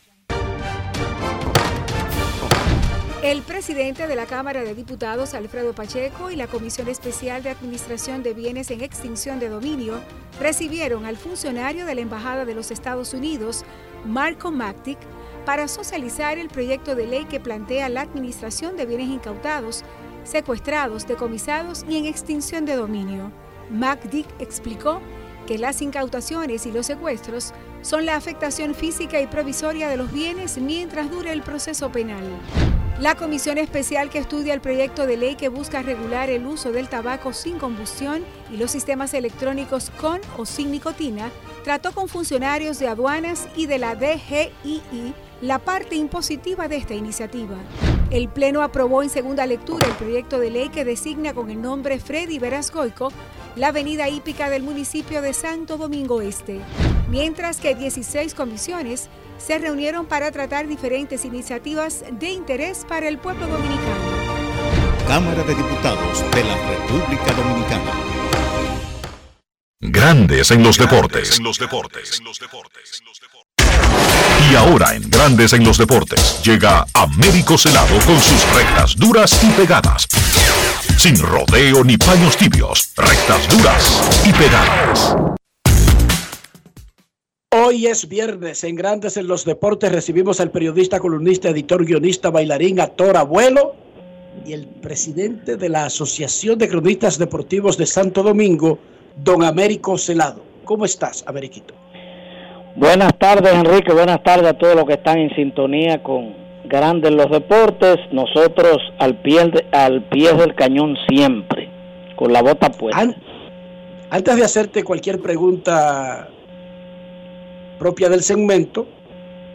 Speaker 16: El presidente de la Cámara de Diputados, Alfredo Pacheco, y la Comisión Especial de Administración de Bienes en Extinción de Dominio recibieron al funcionario de la Embajada de los Estados Unidos, Marco Mactic, para socializar el proyecto de ley que plantea la administración de bienes incautados, secuestrados, decomisados y en extinción de dominio. MacDick explicó que las incautaciones y los secuestros son la afectación física y provisoria de los bienes mientras dure el proceso penal. La comisión especial que estudia el proyecto de ley que busca regular el uso del tabaco sin combustión y los sistemas electrónicos con o sin nicotina trató con funcionarios de aduanas y de la DGII la parte impositiva de esta iniciativa. El Pleno aprobó en segunda lectura el proyecto de ley que designa con el nombre Freddy Verasgoico la avenida hípica del municipio de Santo Domingo Este, mientras que 16 comisiones se reunieron para tratar diferentes iniciativas de interés para el pueblo dominicano.
Speaker 32: Cámara de Diputados de la República Dominicana.
Speaker 3: Grandes en los deportes. Y ahora en Grandes en los deportes llega Américo Celado con sus rectas duras y pegadas. Sin rodeo ni paños tibios, rectas duras y pegadas.
Speaker 4: Hoy es viernes, en Grandes en los Deportes recibimos al periodista, columnista, editor, guionista, bailarín, actor, abuelo y el presidente de la Asociación de Cronistas Deportivos de Santo Domingo, don Américo Celado. ¿Cómo estás, Ameriquito?
Speaker 33: Buenas tardes, Enrique. Buenas tardes a todos los que están en sintonía con Grandes los Deportes. Nosotros al pie, de- al pie del cañón siempre, con la bota puesta.
Speaker 4: Antes de hacerte cualquier pregunta propia del segmento,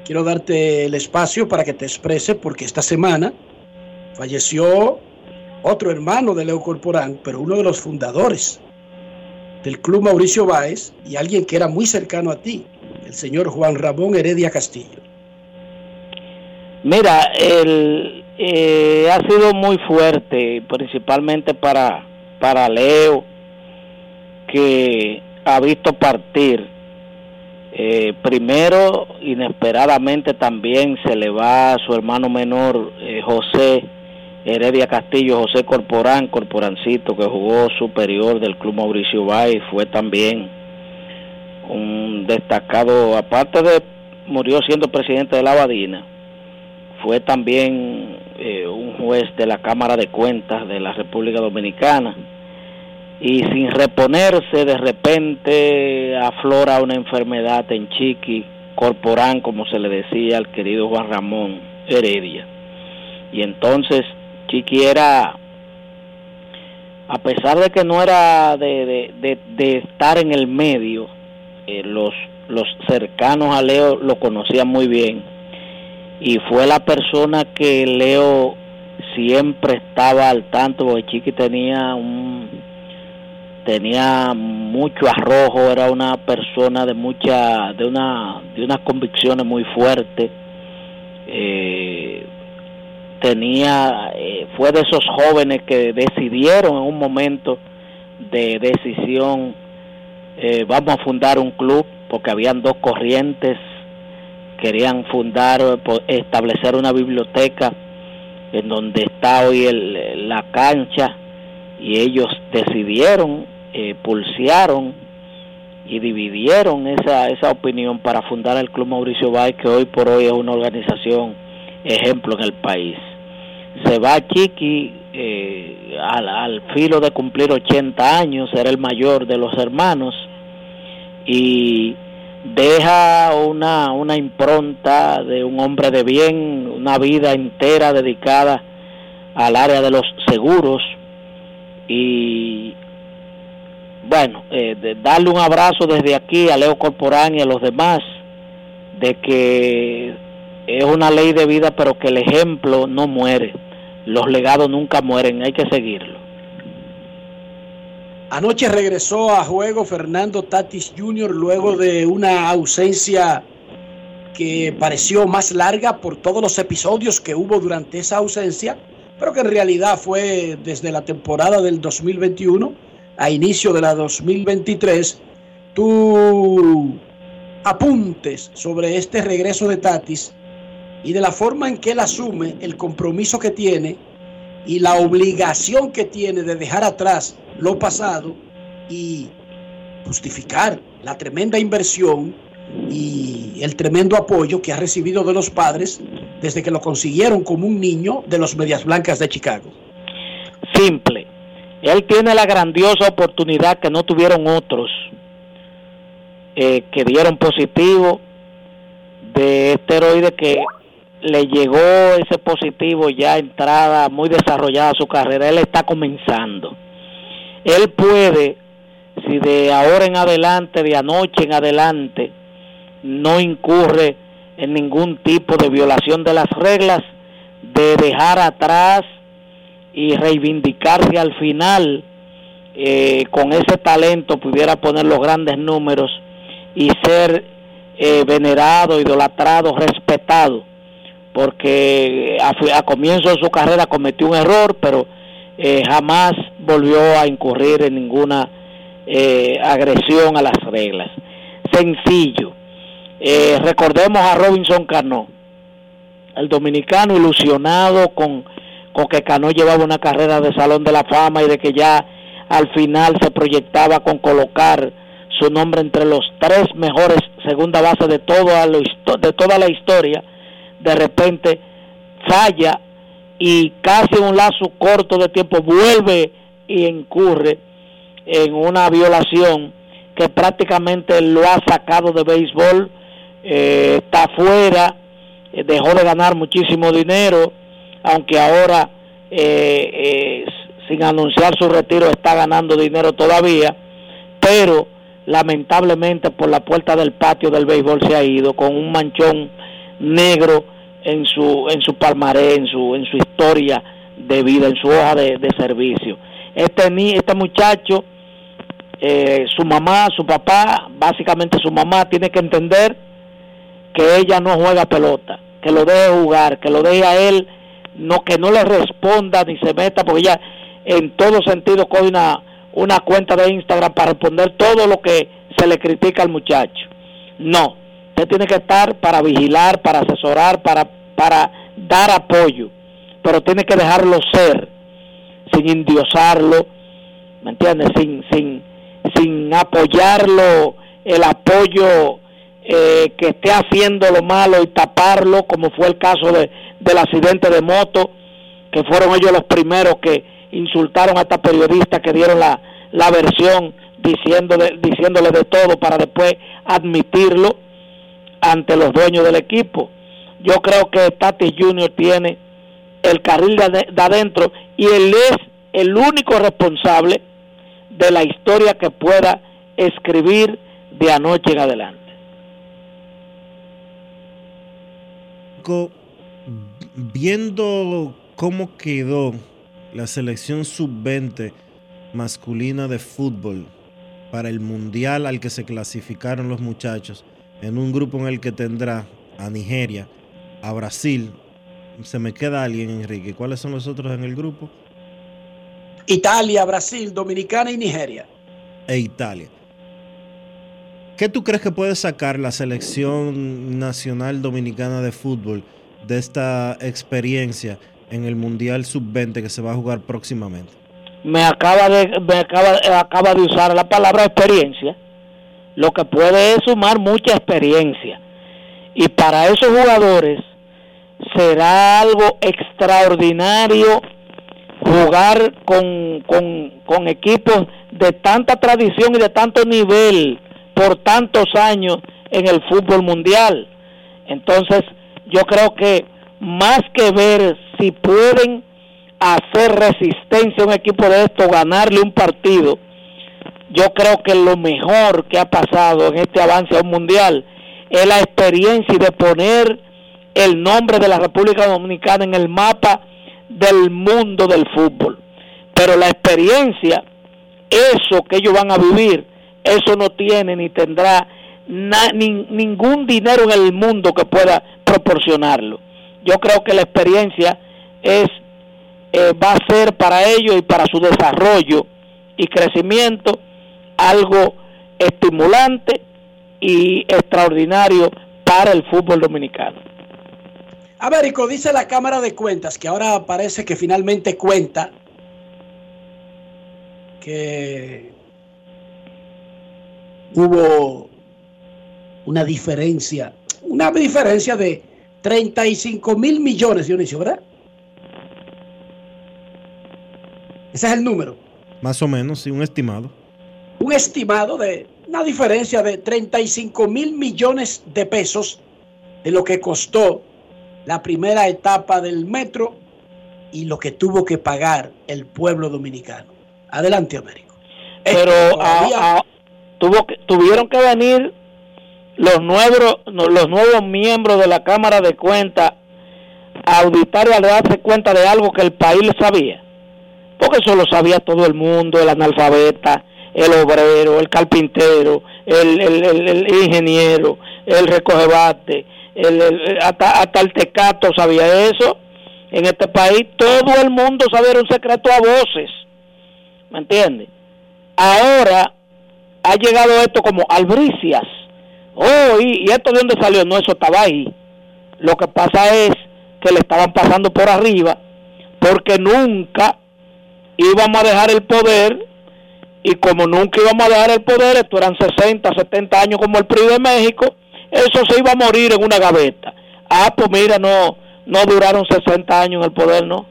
Speaker 4: quiero darte el espacio para que te exprese porque esta semana falleció otro hermano de Leo Corporán, pero uno de los fundadores del Club Mauricio Báez y alguien que era muy cercano a ti, el señor Juan Ramón Heredia Castillo.
Speaker 33: Mira, el, eh, ha sido muy fuerte, principalmente para, para Leo, que ha visto partir. Eh, primero, inesperadamente también se le va a su hermano menor, eh, José Heredia Castillo, José Corporán, Corporancito, que jugó superior del Club Mauricio Bay, fue también un destacado, aparte de murió siendo presidente de la Abadina, fue también eh, un juez de la Cámara de Cuentas de la República Dominicana y sin reponerse de repente aflora una enfermedad en Chiqui, corporán como se le decía al querido Juan Ramón Heredia. Y entonces Chiqui era, a pesar de que no era de, de, de, estar en el medio, eh, los, los cercanos a Leo lo conocían muy bien y fue la persona que Leo siempre estaba al tanto porque Chiqui tenía un tenía mucho arrojo era una persona de mucha de una de unas convicciones muy fuertes eh, tenía eh, fue de esos jóvenes que decidieron en un momento de decisión eh, vamos a fundar un club porque habían dos corrientes querían fundar establecer una biblioteca en donde está hoy el, la cancha y ellos decidieron eh, pulsearon y dividieron esa, esa opinión para fundar el Club Mauricio Bay, que hoy por hoy es una organización ejemplo en el país. Se va Chiqui eh, al, al, filo de cumplir 80 años, era el mayor de los hermanos, y deja una, una impronta de un hombre de bien, una vida entera dedicada al área de los seguros y bueno, eh, de darle un abrazo desde aquí a Leo Corporán y a los demás de que es una ley de vida, pero que el ejemplo no muere. Los legados nunca mueren, hay que seguirlo.
Speaker 4: Anoche regresó a juego Fernando Tatis Jr. luego de una ausencia que pareció más larga por todos los episodios que hubo durante esa ausencia, pero que en realidad fue desde la temporada del 2021 a inicio de la 2023, tú apuntes sobre este regreso de Tatis y de la forma en que él asume el compromiso que tiene y la obligación que tiene de dejar atrás lo pasado y justificar la tremenda inversión y el tremendo apoyo que ha recibido de los padres desde que lo consiguieron como un niño de los Medias Blancas de Chicago.
Speaker 33: Simple. Él tiene la grandiosa oportunidad que no tuvieron otros eh, que dieron positivo de esteroide que le llegó ese positivo ya entrada muy desarrollada su carrera. Él está comenzando. Él puede, si de ahora en adelante, de anoche en adelante, no incurre en ningún tipo de violación de las reglas, de dejar atrás y reivindicarse al final eh, con ese talento pudiera poner los grandes números y ser eh, venerado, idolatrado, respetado, porque a, a, comienzo de su carrera cometió un error, pero eh, jamás volvió a incurrir en ninguna eh, agresión a las reglas. Sencillo. Recordemos a Robinson Cano, el dominicano ilusionado con con que Cano llevaba una carrera de Salón de la Fama y de que ya al final se proyectaba con colocar su nombre entre los tres mejores segunda base de, todo de toda la historia, de repente falla y casi un lazo corto de tiempo vuelve y incurre en una violación que prácticamente lo ha sacado de béisbol, eh, está fuera, eh, dejó de ganar muchísimo dinero, aunque ahora eh, eh, sin anunciar su retiro está ganando dinero todavía, pero lamentablemente por la puerta del patio del béisbol se ha ido con un manchón negro en su en su palmarés, en su en su historia de vida, en su hoja de, servicio. Este este muchacho, eh, su mamá, su papá, básicamente su mamá tiene que entender que ella no juega pelota, que lo deje jugar, que lo deje a él no que no le responda ni se meta, porque ella en todo sentido coge una, una cuenta de Instagram para responder todo lo que se le critica al muchacho. No, usted tiene que estar para vigilar, para asesorar, para, para dar apoyo, pero tiene que dejarlo ser, sin endiosarlo, ¿me entiendes? Sin, sin, sin apoyarlo, el apoyo eh, que esté haciendo lo malo y taparlo, como fue el caso de, del accidente de moto, que fueron ellos los primeros que insultaron a esta periodista que dieron la, la versión diciéndole, diciéndole de todo para después admitirlo ante los dueños del equipo. Yo creo que Tati Junior tiene el carril de, de adentro y él es el único responsable de la historia que pueda escribir de anoche en adelante.
Speaker 1: Viendo cómo quedó la selección sub-20 masculina de fútbol para el mundial al que se clasificaron los muchachos, en un grupo en el que tendrá a Nigeria, a Brasil. Se me queda alguien, Enrique. ¿Cuáles son los otros en el grupo?
Speaker 4: Italia, Brasil, Dominicana y Nigeria.
Speaker 1: E Italia. ¿Qué tú crees que puede sacar la selección nacional dominicana de fútbol de esta experiencia en el Mundial Sub-20 que se va a jugar próximamente?
Speaker 33: Me acaba de me acaba, acaba de usar la palabra experiencia. Lo que puede es sumar mucha experiencia. Y para esos jugadores será algo extraordinario jugar con, con, con equipos de tanta tradición y de tanto nivel por tantos años en el fútbol mundial. Entonces, yo creo que más que ver si pueden hacer resistencia a un equipo de esto, ganarle un partido, yo creo que lo mejor que ha pasado en este avance a un mundial es la experiencia de poner el nombre de la República Dominicana en el mapa del mundo del fútbol. Pero la experiencia, eso que ellos van a vivir, eso no tiene ni tendrá ningún dinero en el mundo que pueda proporcionarlo. Yo creo que la experiencia es eh, va a ser para ellos y para su desarrollo y crecimiento algo estimulante y extraordinario para el fútbol dominicano.
Speaker 4: Américo, dice la Cámara de Cuentas, que ahora parece que finalmente cuenta que hubo una diferencia, una diferencia de 35 mil millones, Dionisio, ¿verdad? Ese es el número.
Speaker 1: Más o menos, sí, un estimado.
Speaker 4: Un estimado de una diferencia de 35 mil millones de pesos de lo que costó la primera etapa del metro y lo que tuvo que pagar el pueblo dominicano. Adelante, Américo.
Speaker 33: Pero a, a, tuvo que, tuvieron que venir los nuevos, los nuevos miembros de la Cámara de Cuentas a auditar y a darse cuenta de algo que el país sabía. Porque eso lo sabía todo el mundo, el analfabeta, el obrero, el carpintero, el, el, el, el ingeniero, el recogebate, el, el, hasta, hasta el tecato sabía eso. En este país todo el mundo sabía un secreto a voces. ¿Me entiendes? Ahora ha llegado esto como albricias. Oh, ¿y, ¿y esto de dónde salió? No, eso estaba ahí. Lo que pasa es que le estaban pasando por arriba porque nunca íbamos a dejar el poder y como nunca íbamos a dejar el poder, esto eran 60, 70 años como el PRI de México, eso se iba a morir en una gaveta. Ah, pues mira, no no duraron 60 años en el poder, ¿no?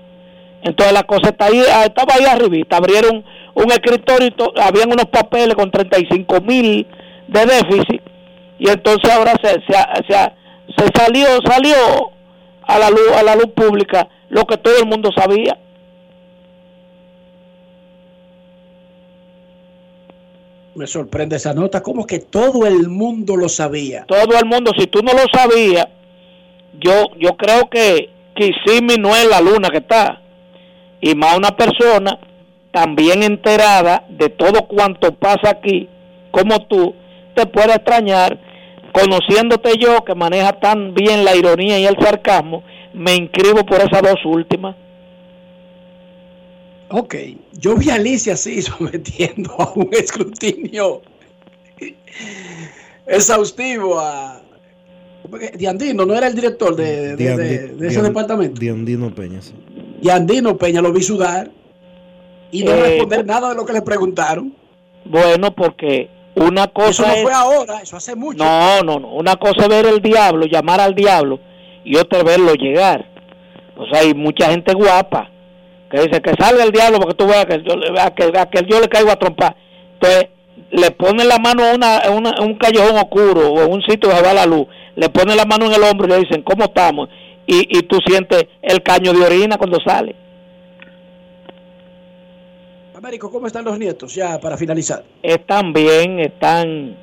Speaker 33: Entonces la cosa está ahí, estaba ahí arribita, abrieron un escritorio, y habían unos papeles con 35 mil de déficit. Y entonces ahora se, se, se, se salió salió a la luz a la luz pública lo que todo el mundo sabía.
Speaker 4: Me sorprende esa nota. Como que todo el mundo lo sabía
Speaker 33: todo el mundo si tú no lo sabías yo yo creo que Kissimmee no es la luna que está y más una persona también enterada de todo cuanto pasa aquí como tú te puede extrañar conociéndote yo que maneja tan bien la ironía y el sarcasmo me inscribo por esas dos últimas.
Speaker 4: Ok, yo vi a Alicia así <laughs> sometiendo a un escrutinio exhaustivo a Diandino, no era el director de, de- de-
Speaker 1: Diandi-
Speaker 4: de ese
Speaker 1: Dian-
Speaker 4: departamento.
Speaker 1: Diandino Peña, sí.
Speaker 4: Diandino Peña lo vi sudar y no
Speaker 33: Eh,
Speaker 4: responder nada de lo que le preguntaron.
Speaker 33: Bueno, porque una cosa
Speaker 4: Eso no
Speaker 33: es...
Speaker 4: fue ahora, eso hace mucho.
Speaker 33: No, no, no. Una cosa es ver el diablo, llamar al diablo, y otra es verlo llegar. O sea, hay mucha gente guapa que dice que salga el diablo porque tú veas que yo, a que, a que yo le caigo a trompar. Entonces, le ponen la mano a, una, a una- a un callejón oscuro o un sitio que va la luz, le ponen la mano en el hombro y le dicen, ¿cómo estamos? Y, y tú sientes el caño de orina cuando sale.
Speaker 4: Américo, ¿cómo están los nietos? Ya para finalizar.
Speaker 33: están bien, están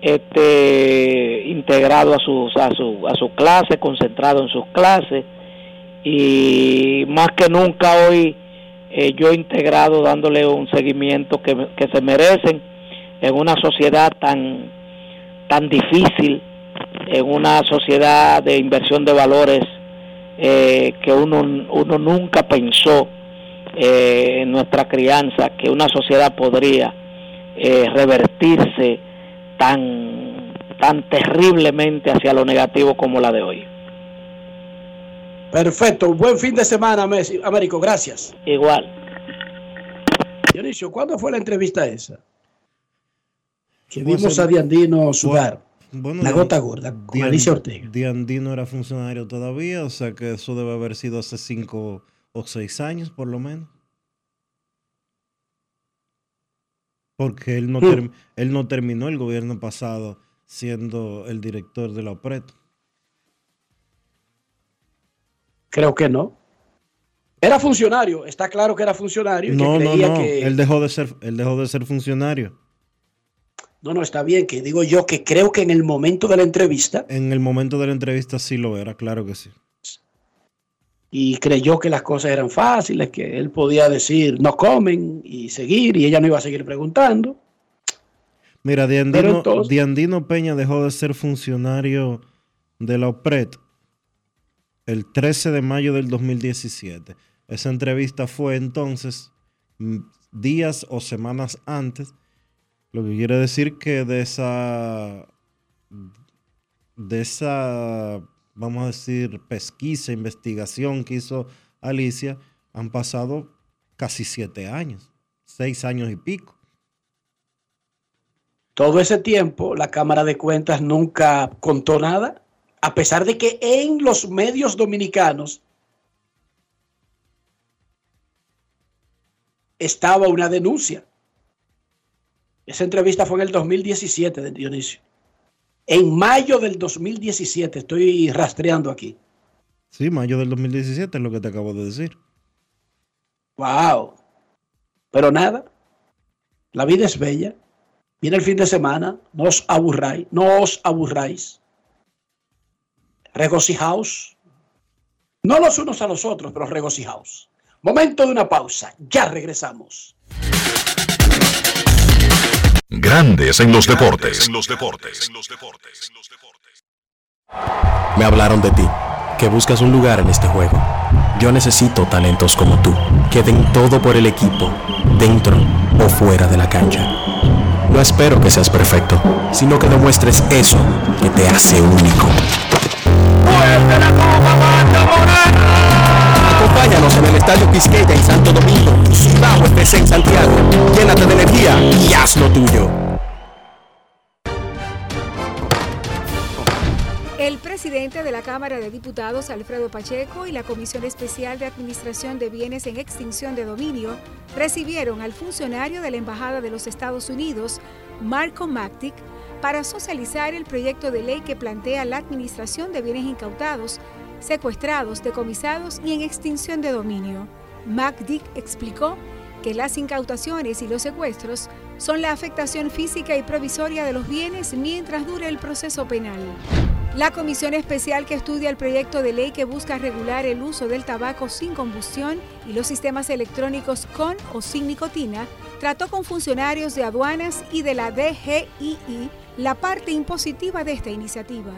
Speaker 33: este, integrados a su, a su, a su clase, concentrados en sus clases y más que nunca hoy eh, yo integrado dándole un seguimiento que, que se merecen en una sociedad tan, tan difícil, en una sociedad de inversión de valores eh, que uno, uno nunca pensó eh, en nuestra crianza que una sociedad podría eh, revertirse tan tan terriblemente hacia lo negativo como la de hoy.
Speaker 4: Perfecto, buen fin de semana, Messi. Américo, gracias.
Speaker 33: Igual.
Speaker 4: Dionisio, ¿cuándo fue la entrevista esa? Que vimos a Diandino sudar.
Speaker 1: Bueno,
Speaker 4: la gota gorda, con
Speaker 1: Dian-
Speaker 4: Alicia Ortega.
Speaker 1: Diandino era funcionario todavía, o sea que eso debe haber sido hace cinco o seis años por lo menos. Porque él no,
Speaker 4: Hmm.
Speaker 1: él no terminó el gobierno pasado siendo el director de la OPRET.
Speaker 4: Creo que no. Era funcionario, está claro que era funcionario
Speaker 1: No,
Speaker 4: que
Speaker 1: no, no.
Speaker 4: que.
Speaker 1: Él dejó de ser, él dejó de ser funcionario.
Speaker 4: No, no, está bien, que digo yo que creo que en el momento de la entrevista
Speaker 1: En el momento de la entrevista sí lo era, claro que sí.
Speaker 4: y creyó que las cosas eran fáciles, que él podía decir no comen y seguir y ella no iba a seguir preguntando.
Speaker 1: Mira,
Speaker 4: Pero
Speaker 1: Diandino,
Speaker 4: entonces-
Speaker 1: Diandino Peña dejó de ser funcionario de la OPRET el 13 de mayo del 2017. Esa entrevista fue entonces mm, días o semanas antes, lo que quiere decir que de esa, de esa, vamos a decir, pesquisa, investigación que hizo Alicia, han pasado casi siete años, seis años y pico.
Speaker 4: Todo ese tiempo la Cámara de Cuentas nunca contó nada, a pesar de que en los medios dominicanos estaba una denuncia. Esa entrevista fue en el 2017 de Dionisio. En mayo del 2017, estoy rastreando aquí.
Speaker 1: Sí, mayo del 2017 es lo que te acabo de decir.
Speaker 4: Wow. Pero nada, la vida es bella. Viene el fin de semana, no os aburráis, no os aburráis. Regocijaos. No los unos a los otros, pero regocijaos. Momento de una pausa, ya regresamos.
Speaker 3: Grandes en los deportes. En los deportes.
Speaker 30: Me hablaron de ti, que buscas un lugar en este juego. Yo necesito talentos como tú, que den todo por el equipo, dentro o fuera de la cancha. No espero que seas perfecto, sino que demuestres eso que te hace único. Acompáñanos en el Estadio Quisqueya en Santo Domingo, Cibao FC en Santiago. Llénate de energía y haz lo tuyo.
Speaker 16: El presidente de la Cámara de Diputados, Alfredo Pacheco, y la Comisión Especial de Administración de Bienes en Extinción de Dominio recibieron al funcionario de la Embajada de los Estados Unidos, Marco Mactic, para socializar el proyecto de ley que plantea la administración de bienes incautados, secuestrados, decomisados y en extinción de dominio. Macdick explicó que las incautaciones y los secuestros son la afectación física y provisoria de los bienes mientras dure el proceso penal. La comisión especial que estudia el proyecto de ley que busca regular el uso del tabaco sin combustión y los sistemas electrónicos con o sin nicotina trató con funcionarios de aduanas y de la DGII la parte impositiva de esta iniciativa.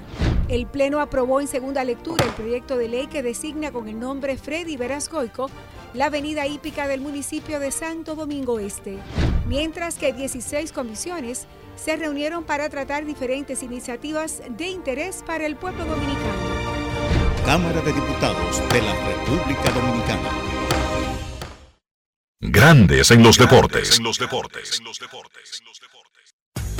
Speaker 16: El Pleno aprobó en segunda lectura el proyecto de ley que designa con el nombre Freddy Verascoico la avenida hípica del municipio de Santo Domingo Este, mientras que 16 comisiones se reunieron para tratar diferentes iniciativas de interés para el pueblo dominicano.
Speaker 32: Cámara de Diputados de la República Dominicana.
Speaker 3: Grandes en los deportes.